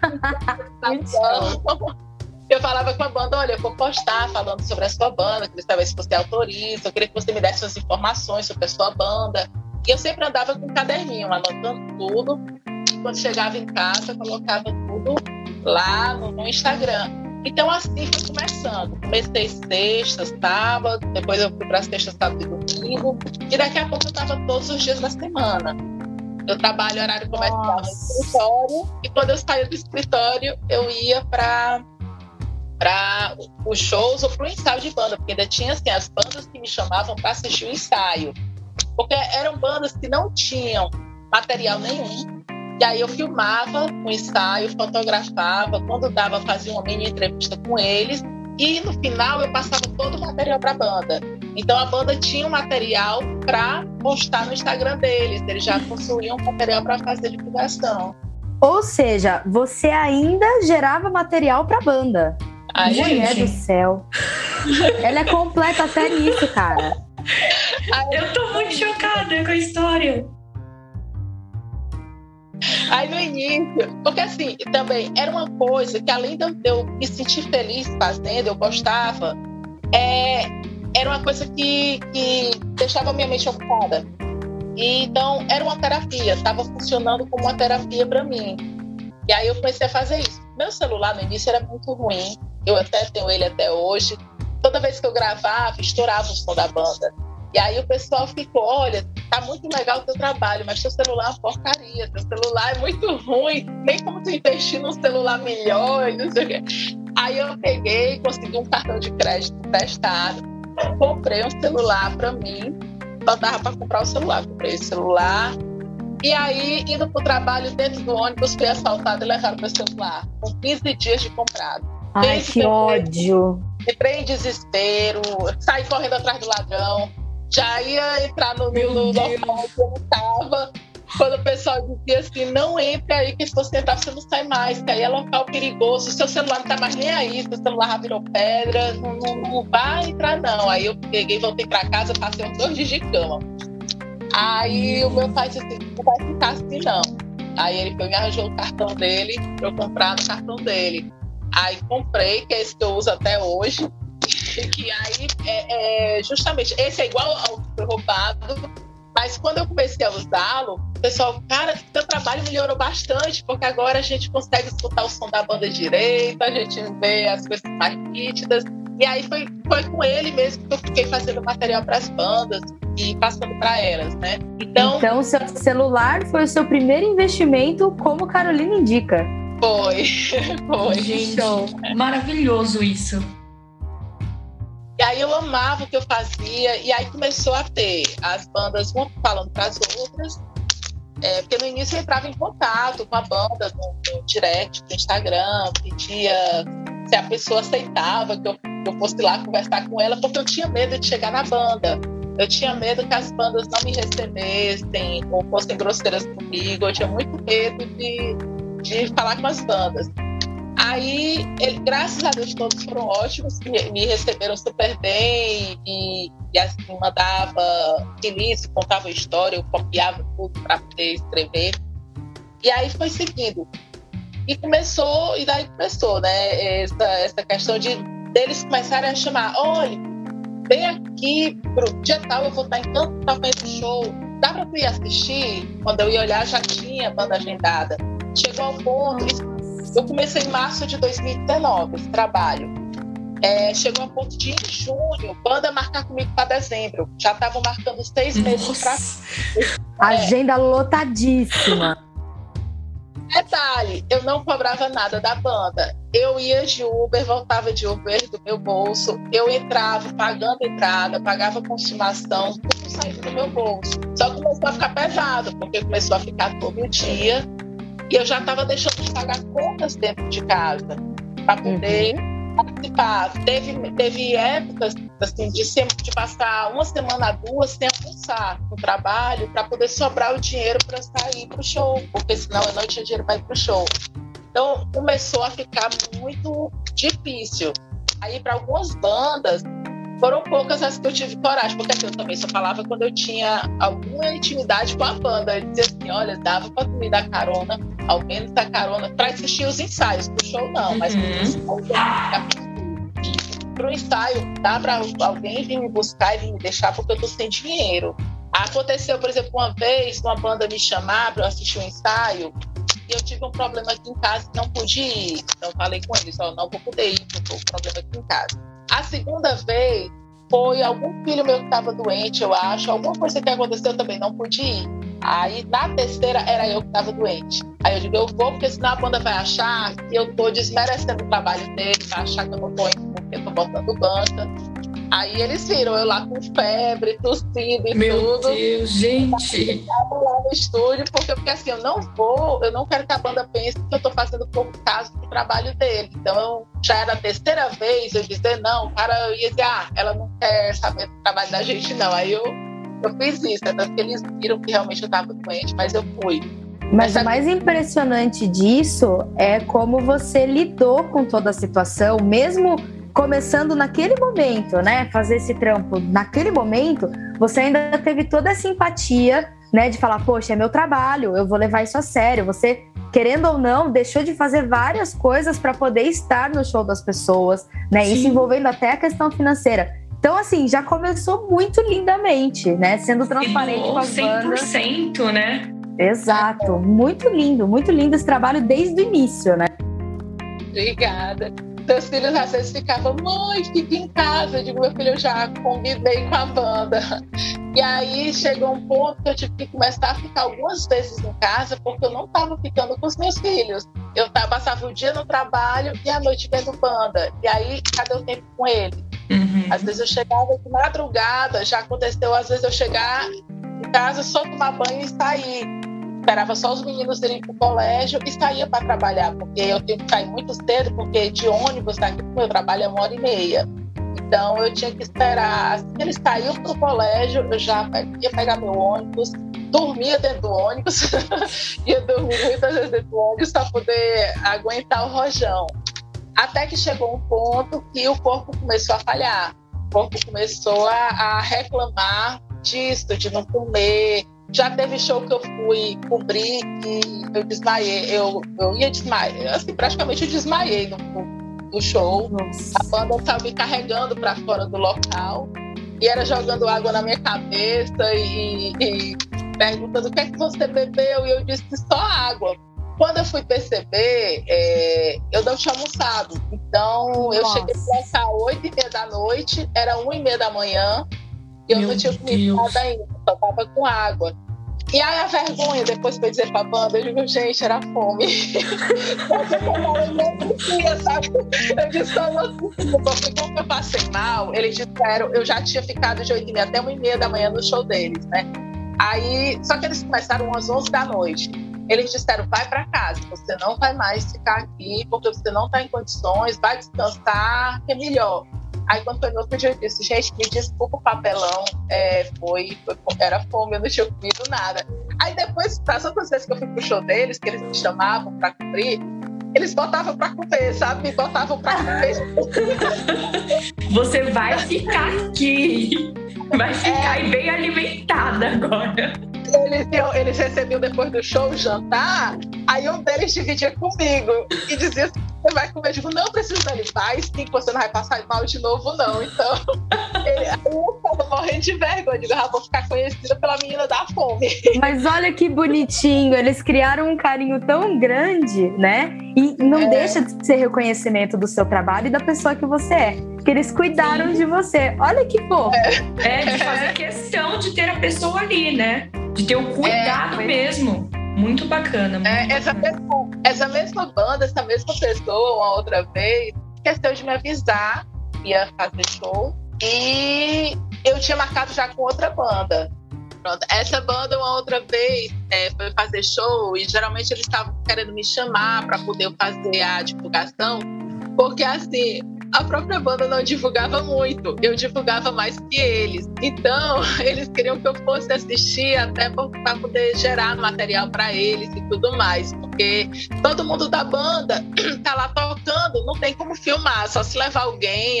eu falava com a banda, olha, eu vou postar falando sobre a sua banda, queria saber se você autoriza, eu queria que você me desse as informações sobre a sua banda. E eu sempre andava com um caderninho, anotando tudo. Quando chegava em casa, colocava tudo lá no, no Instagram. Então, assim foi começando. Comecei sexta, sábado, depois eu fui para sexta, sábado e domingo, e daqui a pouco eu estava todos os dias da semana. Eu trabalho horário comercial no escritório, e quando eu saía do escritório, eu ia para para os shows ou para o ensaio de banda, porque ainda tinha assim, as bandas que me chamavam para assistir o ensaio. Porque eram bandas que não tinham material nenhum, e aí eu filmava o um ensaio, fotografava, quando dava, fazia uma mini entrevista com eles. E no final eu passava todo o material para a banda. Então a banda tinha um material para postar no Instagram deles. Eles já possuíam material para fazer divulgação. Ou seja, você ainda gerava material para a banda. Ai, Mulher gente. do céu. Ela é completa até nisso, cara. Eu tô muito chocada com a história. Aí no início, porque assim, também era uma coisa que além de eu me sentir feliz fazendo, eu gostava, é, era uma coisa que, que deixava minha mente ocupada. E, então, era uma terapia, estava funcionando como uma terapia para mim. E aí eu comecei a fazer isso. Meu celular no início era muito ruim, eu até tenho ele até hoje. Toda vez que eu gravava, estourava o som da banda. E aí o pessoal ficou, olha, tá muito legal o teu trabalho, mas teu celular é uma porcaria, teu celular é muito ruim, nem como tu investir num celular melhor, não sei o quê. Aí eu peguei, consegui um cartão de crédito testado, comprei um celular para mim, só dava para comprar o celular, comprei o celular. E aí, indo para o trabalho dentro do ônibus, fui assaltado e levaram meu celular, com 15 dias de comprado. Ai, que ódio! Entrei em desespero, saí correndo atrás do ladrão, já ia entrar no, no local que eu estava. Quando o pessoal dizia assim, não entre aí, que se você entrar, você não sai mais, que aí é local perigoso, seu celular não tá mais nem aí, seu celular já virou pedra, não, não, não vai entrar, não. Aí eu peguei, voltei para casa, passei uns dois dias de cama. Aí o meu pai disse assim, não vai ficar assim, não. Aí ele foi me arranjou o cartão dele, pra eu comprar no cartão dele. Aí comprei, que é esse que eu uso até hoje que aí é, é, justamente esse é igual ao que foi roubado, mas quando eu comecei a usá-lo, o pessoal, cara, seu trabalho melhorou bastante, porque agora a gente consegue escutar o som da banda direito, a gente vê as coisas mais nítidas. E aí foi, foi com ele mesmo que eu fiquei fazendo material para as bandas e passando para elas, né? Então, então, seu celular foi o seu primeiro investimento, como Carolina indica. Foi, foi. Gente, maravilhoso isso. E aí eu amava o que eu fazia, e aí começou a ter as bandas uma falando para as outras, é, porque no início eu entrava em contato com a banda no, no direct do Instagram, pedia se a pessoa aceitava que eu, que eu fosse lá conversar com ela, porque eu tinha medo de chegar na banda. Eu tinha medo que as bandas não me recebessem ou fossem grosseiras comigo. Eu tinha muito medo de, de falar com as bandas. Aí, ele, graças a Deus, todos foram ótimos, me, me receberam super bem e, e assim, mandava release, contava história, eu copiava tudo para poder escrever. E aí foi seguindo. E começou, e daí começou, né? Essa, essa questão de deles começarem a chamar: olha, vem aqui pro dia tal, eu vou estar em tanto tamanho show. Dá para tu ir assistir? Quando eu ia olhar, já tinha banda agendada. Chegou ao ponto, eu comecei em março de 2019 esse trabalho. É, chegou a ponto de, em junho, banda marcar comigo para dezembro. Já estavam marcando seis meses para. É. Agenda lotadíssima. Detalhe, eu não cobrava nada da banda. Eu ia de Uber, voltava de Uber do meu bolso. Eu entrava pagando entrada, pagava consumação, tudo saindo do meu bolso. Só começou a ficar pesado, porque começou a ficar todo dia e eu já estava deixando de pagar contas dentro de casa para poder uhum. participar. Teve, teve épocas assim, de, de passar uma semana, duas, sem almoçar no trabalho para poder sobrar o dinheiro para sair para o show, porque senão eu não tinha dinheiro para ir para o show. Então começou a ficar muito difícil. Aí para algumas bandas foram poucas as que eu tive coragem, porque assim, eu também só falava quando eu tinha alguma intimidade com a banda. Eu dizia assim: olha, dava para me dar carona, ao menos dar carona, para assistir os ensaios, pro show não, mas uhum. para o ensaio, dá para alguém vir me buscar e vir me deixar porque eu tô sem dinheiro. Aconteceu, por exemplo, uma vez, uma banda me chamar para eu assistir um ensaio e eu tive um problema aqui em casa e não pude ir. Então, falei com eles: ó, não vou poder ir, porque eu tô com um problema aqui em casa. A segunda vez foi algum filho meu que estava doente, eu acho, alguma coisa que aconteceu também, não pude ir. Aí na terceira era eu que estava doente. Aí eu digo, eu vou, porque senão a banda vai achar que eu tô desmerecendo o trabalho dele, vai achar que eu não tô indo porque eu tô botando banca. Aí eles viram eu lá com febre, tossindo e Meu tudo. Meu Deus, gente! Eu lá no estúdio, porque, porque assim, eu não vou, eu não quero que a banda pense que eu tô fazendo pouco caso do trabalho dele. Então eu, já era a terceira vez eu dizer não, o cara ia dizer, ah, ela não quer saber do trabalho da gente, não. Aí eu, eu fiz isso, até que eles viram que realmente eu tava doente, mas eu fui. Mas o mais impressionante disso é como você lidou com toda a situação, mesmo começando naquele momento, né, fazer esse trampo naquele momento, você ainda teve toda essa empatia, né, de falar, poxa, é meu trabalho, eu vou levar isso a sério. Você, querendo ou não, deixou de fazer várias coisas para poder estar no show das pessoas, né, Sim. isso envolvendo até a questão financeira. Então, assim, já começou muito lindamente, né? Sendo transparente com as 100%, bandas. né? Exato. Muito lindo, muito lindo esse trabalho desde o início, né? Obrigada. Seus filhos às vezes ficavam, mãe, fica em casa. Eu digo, meu filho, eu já combinei com a banda. E aí chegou um ponto que eu tive que começar a ficar algumas vezes em casa, porque eu não estava ficando com os meus filhos. Eu tava, passava o dia no trabalho e a noite vendo banda. E aí, cadê o tempo com ele? Uhum. Às vezes eu chegava de madrugada, já aconteceu, às vezes eu chegar em casa, só tomar banho e sair. Esperava só os meninos irem para o colégio e saía para trabalhar, porque eu tenho que sair muito cedo, porque de ônibus daqui para o meu trabalho é uma hora e meia. Então eu tinha que esperar. Assim eles saíam para o colégio, eu já ia pegar meu ônibus, dormia dentro do ônibus, ia dormir muitas vezes dentro do ônibus para poder aguentar o rojão. Até que chegou um ponto que o corpo começou a falhar. O corpo começou a, a reclamar disso, de não comer. Já teve show que eu fui cobrir que eu desmaiei. Eu, eu ia desmaiar, assim, praticamente eu desmaiei no, no show. Nossa. A banda estava me carregando para fora do local e era jogando água na minha cabeça e, e perguntando o que é que você bebeu e eu disse só água quando eu fui perceber, é, eu não tinha almoçado. Então, eu cheguei para cá às 8 e meia da noite, era 1 e meia da manhã, e eu Meu não tinha comido Deus. nada ainda, só tava com água. E aí a vergonha, depois foi dizer pra banda, eu digo, gente, era fome. eu não queria, sabe? Eu disse, eu não porque como eu passei mal, eles disseram, eu já tinha ficado de 8 e meia até 1 e meia da manhã no show deles, né? Aí, só que eles começaram às 11 da noite. Eles disseram: vai para casa, você não vai mais ficar aqui, porque você não está em condições, vai descansar, que é melhor. Aí quando foi no outro dia, eu disse, gente, me desculpa o papelão, é, foi, foi, era fome, eu não tinha comido nada. Aí depois, das outras vezes que eu fui pro show deles, que eles me chamavam para cumprir, eles botavam para comer, sabe? Me botavam para comer. Você vai ficar aqui. Vai ficar é... bem alimentada agora eles, eles recebiam depois do show jantar, aí um deles dividia comigo e dizia assim, você vai comer? Eu digo, não precisa dar paz, sim, você não vai passar mal de novo, não. Então, ele, aí eu tava morrendo de vergonha. Eu digo, ah, vou ficar conhecida pela menina da fome. Mas olha que bonitinho, eles criaram um carinho tão grande, né? E não é. deixa de ser reconhecimento do seu trabalho e da pessoa que você é. Que eles cuidaram sim. de você. Olha que fofo. É. é, de fazer questão de ter a pessoa ali, né? De ter o cuidado é, mesmo. Muito bacana. Muito é, essa, bacana. Mesma, essa mesma banda, essa mesma pessoa, uma outra vez, esqueceu de me avisar que ia fazer show. E eu tinha marcado já com outra banda. Pronto. Essa banda, uma outra vez, é, foi fazer show e geralmente eles estavam querendo me chamar para poder fazer a divulgação, porque assim, a própria banda não divulgava muito, eu divulgava mais que eles. Então, eles queriam que eu fosse assistir até para poder gerar material para eles e tudo mais, porque todo mundo da banda tá lá tocando, não tem como filmar, só se levar alguém,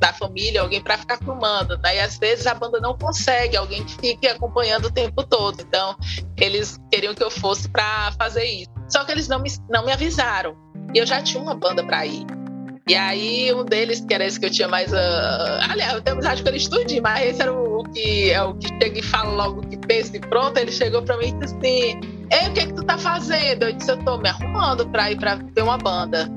da família, alguém para ficar filmando. Daí, às vezes, a banda não consegue, alguém que fique acompanhando o tempo todo. Então, eles queriam que eu fosse para fazer isso. Só que eles não me, não me avisaram. E eu já tinha uma banda para ir. E aí, um deles, que era esse que eu tinha mais. Uh... Aliás, eu tenho amizade com ele estudinho, mas esse era o que é o que chega e fala logo que pensa e pronto. Ele chegou pra mim e disse assim: Ei, o que, é que tu tá fazendo? Eu disse: Eu tô me arrumando pra ir pra ver uma banda.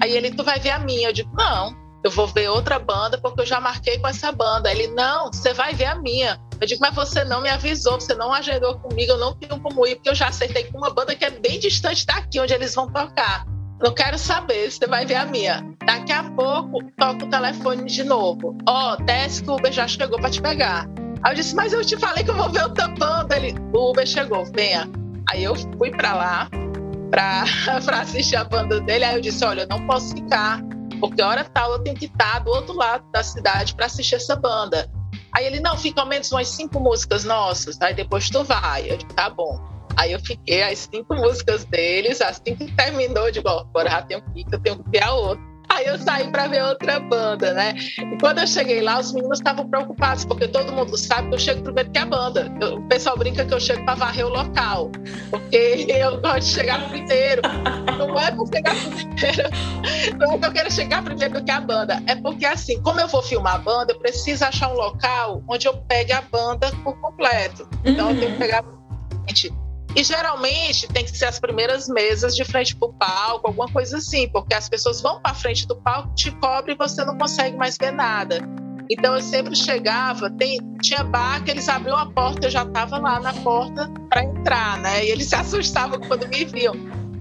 Aí ele: Tu vai ver a minha? Eu digo: Não, eu vou ver outra banda porque eu já marquei com essa banda. Ele: Não, você vai ver a minha. Eu digo, mas você não me avisou, você não agendou comigo, eu não tenho como ir, porque eu já acertei com uma banda que é bem distante daqui, onde eles vão tocar. Não quero saber, você vai ver a minha. Daqui a pouco, toca o telefone de novo. Ó, oh, desce que o Uber já chegou para te pegar. Aí eu disse, mas eu te falei que eu vou ver o tampando. Ele, o Uber chegou, venha. Aí eu fui para lá para assistir a banda dele. Aí eu disse, olha, eu não posso ficar, porque hora tal eu tenho que estar do outro lado da cidade para assistir essa banda. Aí ele, não, fica ao menos umas cinco músicas nossas. Aí depois tu vai. Eu disse, tá bom. Aí eu fiquei as cinco músicas deles, assim que terminou, de digo, agora já tenho que eu tenho que ver a outra. Aí eu saí para ver outra banda, né? E quando eu cheguei lá, os meninos estavam preocupados, porque todo mundo sabe que eu chego primeiro que a banda. Eu, o pessoal brinca que eu chego para varrer o local, porque eu gosto de chegar primeiro. Não é por chegar primeiro, não é que eu quero chegar primeiro do que a banda. É porque, assim, como eu vou filmar a banda, eu preciso achar um local onde eu pegue a banda por completo. Então, uhum. eu tenho que pegar. E geralmente tem que ser as primeiras mesas de frente para o palco, alguma coisa assim, porque as pessoas vão para frente do palco, te cobre e você não consegue mais ver nada. Então eu sempre chegava, tem, tinha bar que eles abriam a porta, eu já estava lá na porta para entrar, né? E eles se assustavam quando me viam.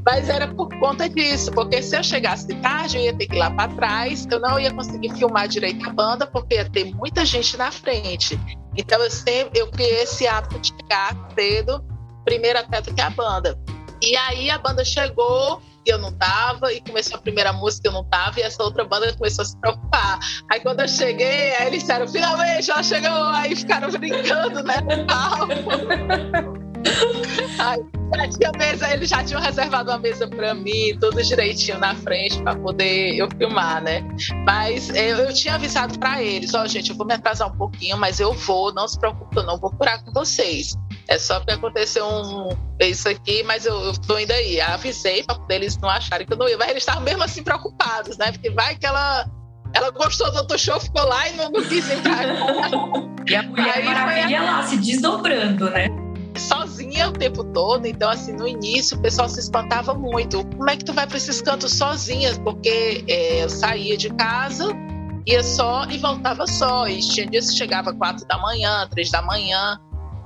Mas era por conta disso, porque se eu chegasse de tarde, eu ia ter que ir lá para trás, eu não ia conseguir filmar direito a banda, porque ia ter muita gente na frente. Então eu sempre eu criei esse hábito de chegar cedo primeiro até do que a banda. E aí a banda chegou e eu não tava, e começou a primeira música eu não tava, e essa outra banda começou a se preocupar. Aí quando eu cheguei, aí eles disseram, finalmente ela chegou, aí ficaram brincando, né, no palco. Aí, já tinha mesa, eles já tinham reservado uma mesa para mim, tudo direitinho na frente para poder eu filmar, né? Mas eu, eu tinha avisado para eles, ó, oh, gente, eu vou me atrasar um pouquinho, mas eu vou, não se preocupe, eu não vou curar com vocês. É só porque aconteceu um, isso aqui, mas eu, eu tô indo aí. Avisei para eles não acharem que eu não ia. Mas eles estavam mesmo assim preocupados, né? Porque vai que ela, ela gostou do outro show, ficou lá e não, não quis entrar. e a Mulher aí, Maravilha lá, se desdobrando, né? Sozinha o tempo todo, então assim, no início o pessoal se espantava muito. Como é que tu vai para esses cantos sozinha? Porque é, eu saía de casa, ia só e voltava só. E tinha dias que chegava quatro da manhã, três da manhã.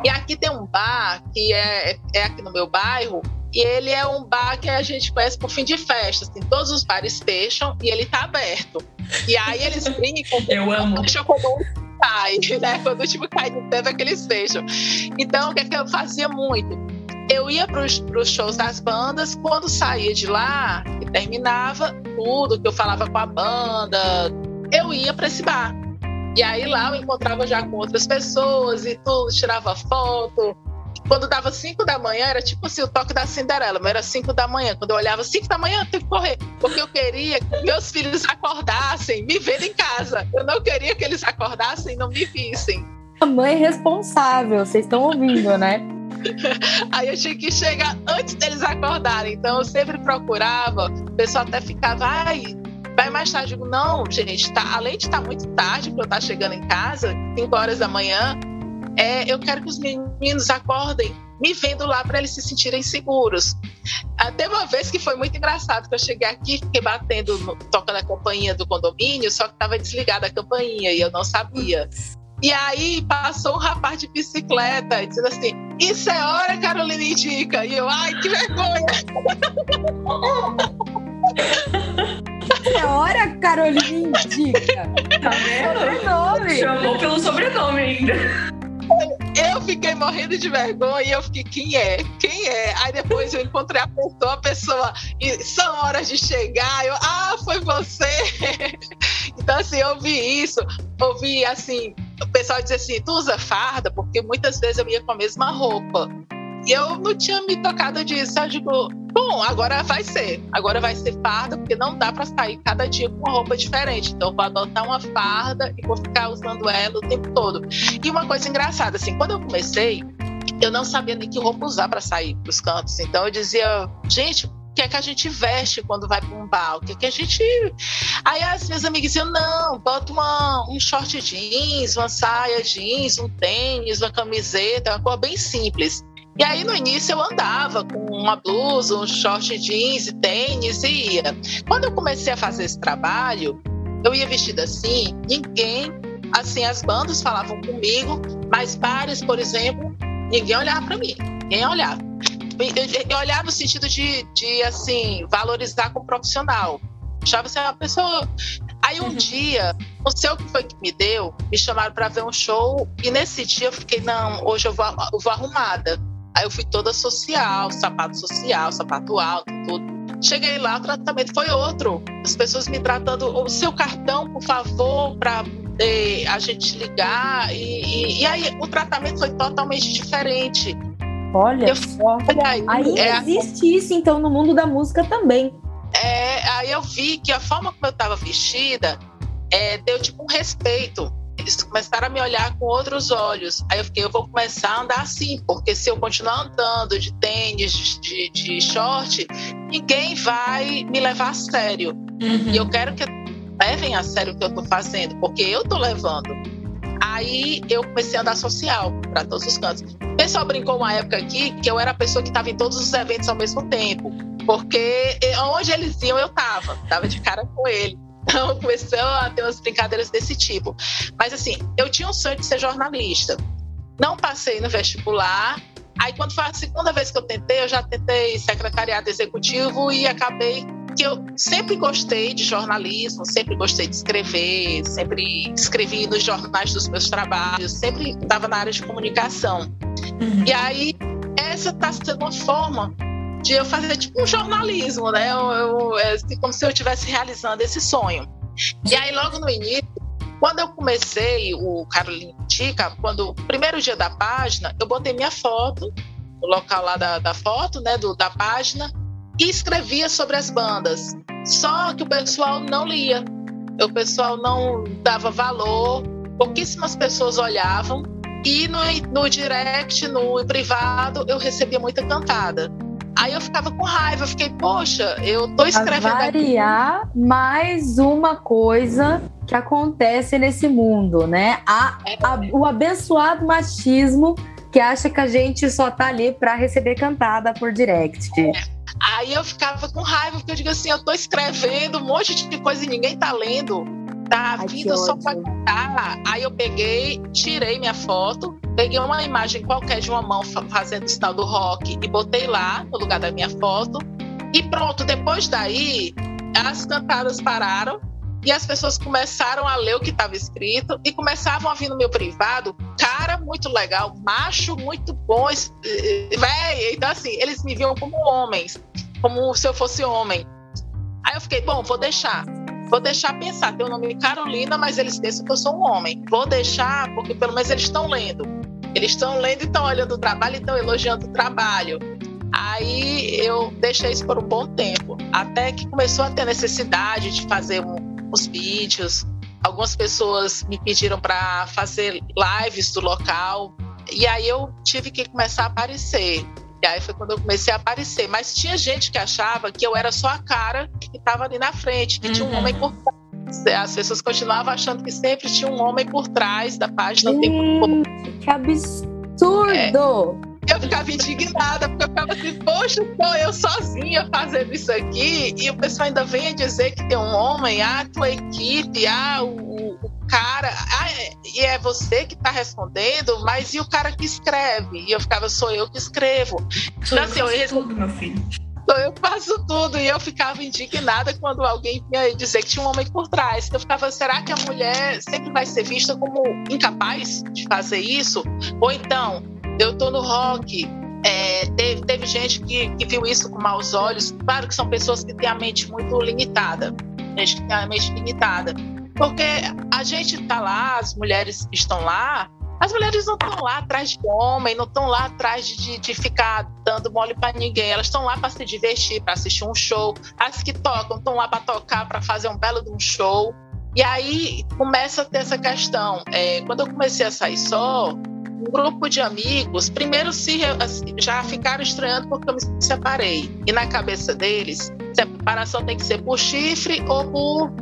E aqui tem um bar que é, é aqui no meu bairro, e ele é um bar que a gente conhece por fim de festa. Assim, todos os bares fecham e ele tá aberto. E aí eles brincam. Eu amo. O cai, né? Quando o time cai no tempo é que eles fecham. Então, o que, é que eu fazia muito? Eu ia para os shows das bandas, quando saía de lá e terminava tudo que eu falava com a banda, eu ia para esse bar. E aí lá eu encontrava já com outras pessoas e tudo, tirava foto. Quando dava 5 da manhã, era tipo assim, o toque da Cinderela, mas era 5 da manhã. Quando eu olhava 5 da manhã, eu tenho que correr. Porque eu queria que meus filhos acordassem, me vendo em casa. Eu não queria que eles acordassem e não me vissem. A mãe responsável, vocês estão ouvindo, né? Aí eu tinha que chegar antes deles acordarem. Então eu sempre procurava, o pessoal até ficava, ai, Vai mais tarde, digo, não, gente, tá, além de estar tá muito tarde, porque eu estar tá chegando em casa, 5 horas da manhã, é, eu quero que os meninos acordem me vendo lá para eles se sentirem seguros. Até uma vez que foi muito engraçado, que eu cheguei aqui, fiquei batendo, tocando a campainha do condomínio, só que estava desligada a campainha e eu não sabia. E aí passou um rapaz de bicicleta dizendo assim: Isso é hora, Carolina Indica. E eu, ai, que vergonha! É hora, Carolina Indica. Tá vendo? Sobrenome. Chamou pelo sobrenome ainda. Eu fiquei morrendo de vergonha e eu fiquei, quem é? Quem é? Aí depois eu encontrei a pessoa, a pessoa, e são horas de chegar. Eu, ah, foi você. Então, assim, eu vi isso, ouvi assim, o pessoal dizer assim, tu usa farda? Porque muitas vezes eu ia com a mesma roupa. E eu não tinha me tocado disso. Eu digo, bom, agora vai ser. Agora vai ser farda, porque não dá para sair cada dia com uma roupa diferente. Então eu vou adotar uma farda e vou ficar usando ela o tempo todo. E uma coisa engraçada, assim, quando eu comecei, eu não sabia nem que roupa usar para sair para os cantos. Então eu dizia, gente, o que é que a gente veste quando vai para um bar? O que é que a gente. Aí as minhas amigas diziam: não, bota uma, um short jeans, uma saia jeans, um tênis, uma camiseta, uma cor bem simples. E aí no início eu andava com uma blusa, um short jeans e tênis e ia. Quando eu comecei a fazer esse trabalho, eu ia vestida assim, ninguém, assim, as bandas falavam comigo, mas bares, por exemplo, ninguém olhava para mim, ninguém olhava. Eu, olhava no sentido de, de, assim, valorizar como profissional. Achava ser uma pessoa. Aí um uhum. dia, não sei o que foi que me deu, me chamaram para ver um show e nesse dia eu fiquei, não, hoje eu vou, eu vou arrumada. Aí eu fui toda social, sapato social, sapato alto, tudo. Cheguei lá, o tratamento foi outro. As pessoas me tratando, o seu cartão, por favor, para eh, a gente ligar. E, e, e, aí o tratamento foi totalmente diferente. Olha eu, só. Aí, aí é, existe isso, então, no mundo da música também. É, Aí eu vi que a forma como eu estava vestida é, deu tipo um respeito. Eles começaram a me olhar com outros olhos. Aí eu fiquei, eu vou começar a andar assim, porque se eu continuar andando de tênis, de, de short, ninguém vai me levar a sério. Uhum. E eu quero que levem a sério o que eu estou fazendo, porque eu estou levando. Aí eu comecei a andar social para todos os cantos. O pessoal brincou uma época aqui que eu era a pessoa que estava em todos os eventos ao mesmo tempo, porque onde eles iam eu estava, estava de cara com ele. Então começou a ter umas brincadeiras desse tipo. Mas assim, eu tinha um sonho de ser jornalista. Não passei no vestibular. Aí quando foi a segunda vez que eu tentei, eu já tentei secretariado executivo e acabei que eu sempre gostei de jornalismo, sempre gostei de escrever, sempre escrevi nos jornais dos meus trabalhos, sempre estava na área de comunicação. Uhum. E aí, essa está sendo uma forma de eu fazer tipo um jornalismo, né? Eu, eu, é assim, como se eu estivesse realizando esse sonho. E aí, logo no início, quando eu comecei o Carolina Tica, quando o primeiro dia da página, eu botei minha foto, o local lá da, da foto, né, do, da página, e escrevia sobre as bandas. Só que o pessoal não lia, o pessoal não dava valor, pouquíssimas pessoas olhavam. E no, no direct, no privado, eu recebia muita cantada. Aí eu ficava com raiva, eu fiquei, poxa, eu tô escrevendo. A variar aqui. mais uma coisa que acontece nesse mundo, né? A, a, o abençoado machismo que acha que a gente só tá ali para receber cantada por direct. É. Aí eu ficava com raiva, porque eu digo assim, eu tô escrevendo um monte de coisa e ninguém tá lendo. Tá Ai, vindo só pra cantar. Aí eu peguei, tirei minha foto, peguei uma imagem qualquer de uma mão fazendo o sinal do rock e botei lá no lugar da minha foto. E pronto, depois daí, as cantadas pararam e as pessoas começaram a ler o que estava escrito e começavam a vir no meu privado, cara muito legal, macho muito bom, véi. Então, assim, eles me viam como homens, como se eu fosse homem. Aí eu fiquei, bom, vou deixar. Vou deixar pensar, tem o nome Carolina, mas eles pensam que eu sou um homem. Vou deixar, porque pelo menos eles estão lendo. Eles estão lendo e estão olhando o trabalho e estão elogiando o trabalho. Aí eu deixei isso por um bom tempo, até que começou a ter necessidade de fazer um, os vídeos. Algumas pessoas me pediram para fazer lives do local. E aí eu tive que começar a aparecer. E aí foi quando eu comecei a aparecer. Mas tinha gente que achava que eu era só a cara que estava ali na frente, que uhum. tinha um homem por trás. As pessoas continuavam achando que sempre tinha um homem por trás da página. Gente, que absurdo! É eu ficava indignada, porque eu ficava assim, poxa, tô eu sozinha fazendo isso aqui, e o pessoal ainda vem dizer que tem um homem, ah, tua equipe, ah, o, o cara, ah, é, e é você que está respondendo, mas e o cara que escreve? E eu ficava, sou eu que escrevo. Sou então, assim, eu, eu tudo, meu filho. Eu faço tudo e eu ficava indignada quando alguém vinha dizer que tinha um homem por trás. Eu ficava, será que a mulher sempre vai ser vista como incapaz de fazer isso? Ou então, eu tô no rock. É, teve, teve, gente que, que, viu isso com maus olhos. Claro que são pessoas que têm a mente muito limitada. Gente que tem a mente limitada. Porque a gente tá lá, as mulheres estão lá, as mulheres não estão lá atrás de homem, não estão lá atrás de, de ficar dando mole para ninguém. Elas estão lá para se divertir, para assistir um show. As que tocam estão lá para tocar, para fazer um belo de um show. E aí começa a ter essa questão. É, quando eu comecei a sair só, um grupo de amigos, primeiro se assim, já ficaram estranhando porque eu me separei. E na cabeça deles, separação tem que ser por chifre ou por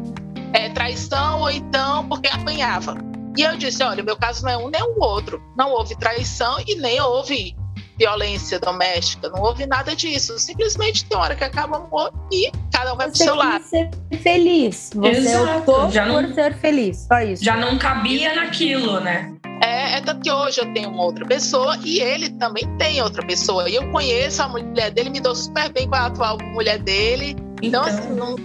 é, traição, ou então porque apanhava. E eu disse: olha, meu caso não é um nem o outro. Não houve traição e nem houve violência doméstica, não houve nada disso. Simplesmente tem hora que acaba amor e cada um vai Você pro seu lado. ser feliz. Você Exato. optou já por não, ser feliz. Só isso. Já não cabia naquilo, né? É, é tanto que hoje eu tenho uma outra pessoa e ele também tem outra pessoa. E eu conheço a mulher dele, me dou super bem com a atual mulher dele. Então, então assim, não.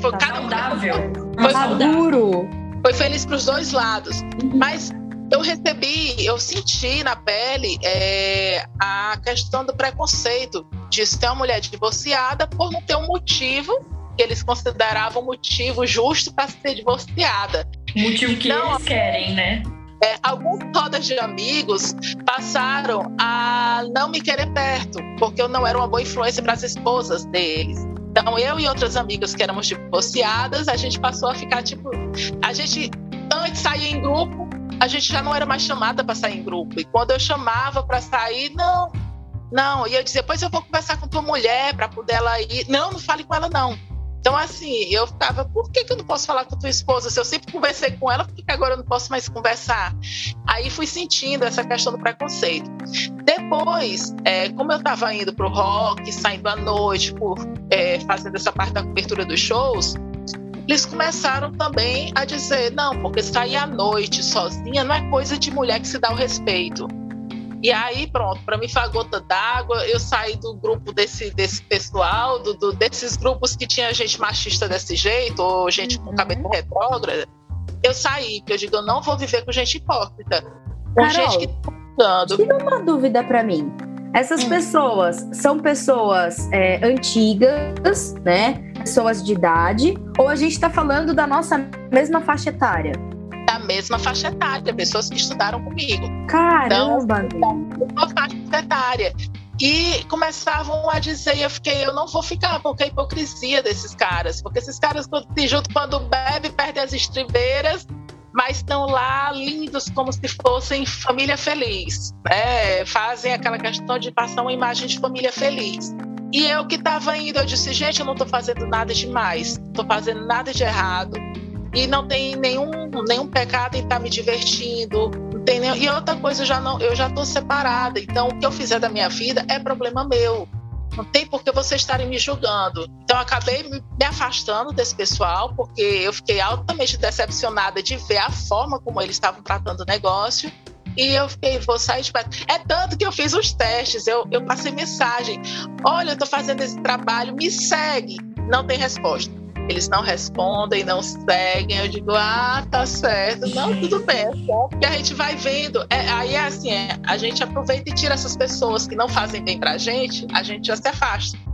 Foi tá cada saudável. Foi maduro. Foi feliz para os dois lados. Uhum. Mas eu recebi, eu senti na pele é, a questão do preconceito de ser uma mulher divorciada por não ter um motivo que eles consideravam motivo justo para ser divorciada. Motivo que então, eles querem, né? É, algumas rodas de amigos passaram a não me querer perto, porque eu não era uma boa influência para as esposas deles. Então, eu e outras amigas que éramos divorciadas, a gente passou a ficar tipo. A gente antes saía em grupo, a gente já não era mais chamada para sair em grupo. E quando eu chamava para sair, não, não. E eu dizia, depois eu vou conversar com tua mulher para poder ela ir. Não, não fale com ela, não. Então, assim, eu ficava, por que, que eu não posso falar com tua esposa? Se eu sempre conversei com ela, por que, que agora eu não posso mais conversar? Aí fui sentindo essa questão do preconceito. Depois, é, como eu estava indo para o rock, saindo à noite, por, é, fazendo essa parte da cobertura dos shows, eles começaram também a dizer: não, porque sair à noite sozinha não é coisa de mulher que se dá o respeito. E aí, pronto, para mim foi a gota d'água. Eu saí do grupo desse, desse pessoal, do, do, desses grupos que tinha gente machista desse jeito, ou gente com cabelo uhum. retrógrada. Eu saí, porque eu digo, eu não vou viver com gente hipócrita. Com Carol, gente que tá Tira uma dúvida para mim. Essas hum. pessoas são pessoas é, antigas, né? Pessoas de idade, ou a gente está falando da nossa mesma faixa etária? Da mesma faixa etária, pessoas que estudaram comigo. Caramba! Então, uma faixa etária. E começavam a dizer, eu fiquei, eu não vou ficar, porque a hipocrisia desses caras, porque esses caras se juntam quando bebe, perdem as estribeiras, mas estão lá lindos como se fossem família feliz, né? Fazem aquela questão de passar uma imagem de família feliz. E eu que estava indo, eu disse, gente, eu não estou fazendo nada demais, não estou fazendo nada de errado e não tem nenhum, nenhum pecado em estar tá me divertindo. Não tem e outra coisa, eu já não, eu já estou separada. Então, o que eu fizer da minha vida é problema meu. Não tem por que vocês estarem me julgando. Então, eu acabei me afastando desse pessoal, porque eu fiquei altamente decepcionada de ver a forma como eles estavam tratando o negócio. E eu fiquei, vou sair de perto. É tanto que eu fiz os testes, eu, eu passei mensagem. Olha, eu estou fazendo esse trabalho, me segue. Não tem resposta eles não respondem, não seguem. Eu digo, ah, tá certo. Não, tudo bem, é certo. E a gente vai vendo. É, aí é assim, é, a gente aproveita e tira essas pessoas que não fazem bem pra gente, a gente já se afasta.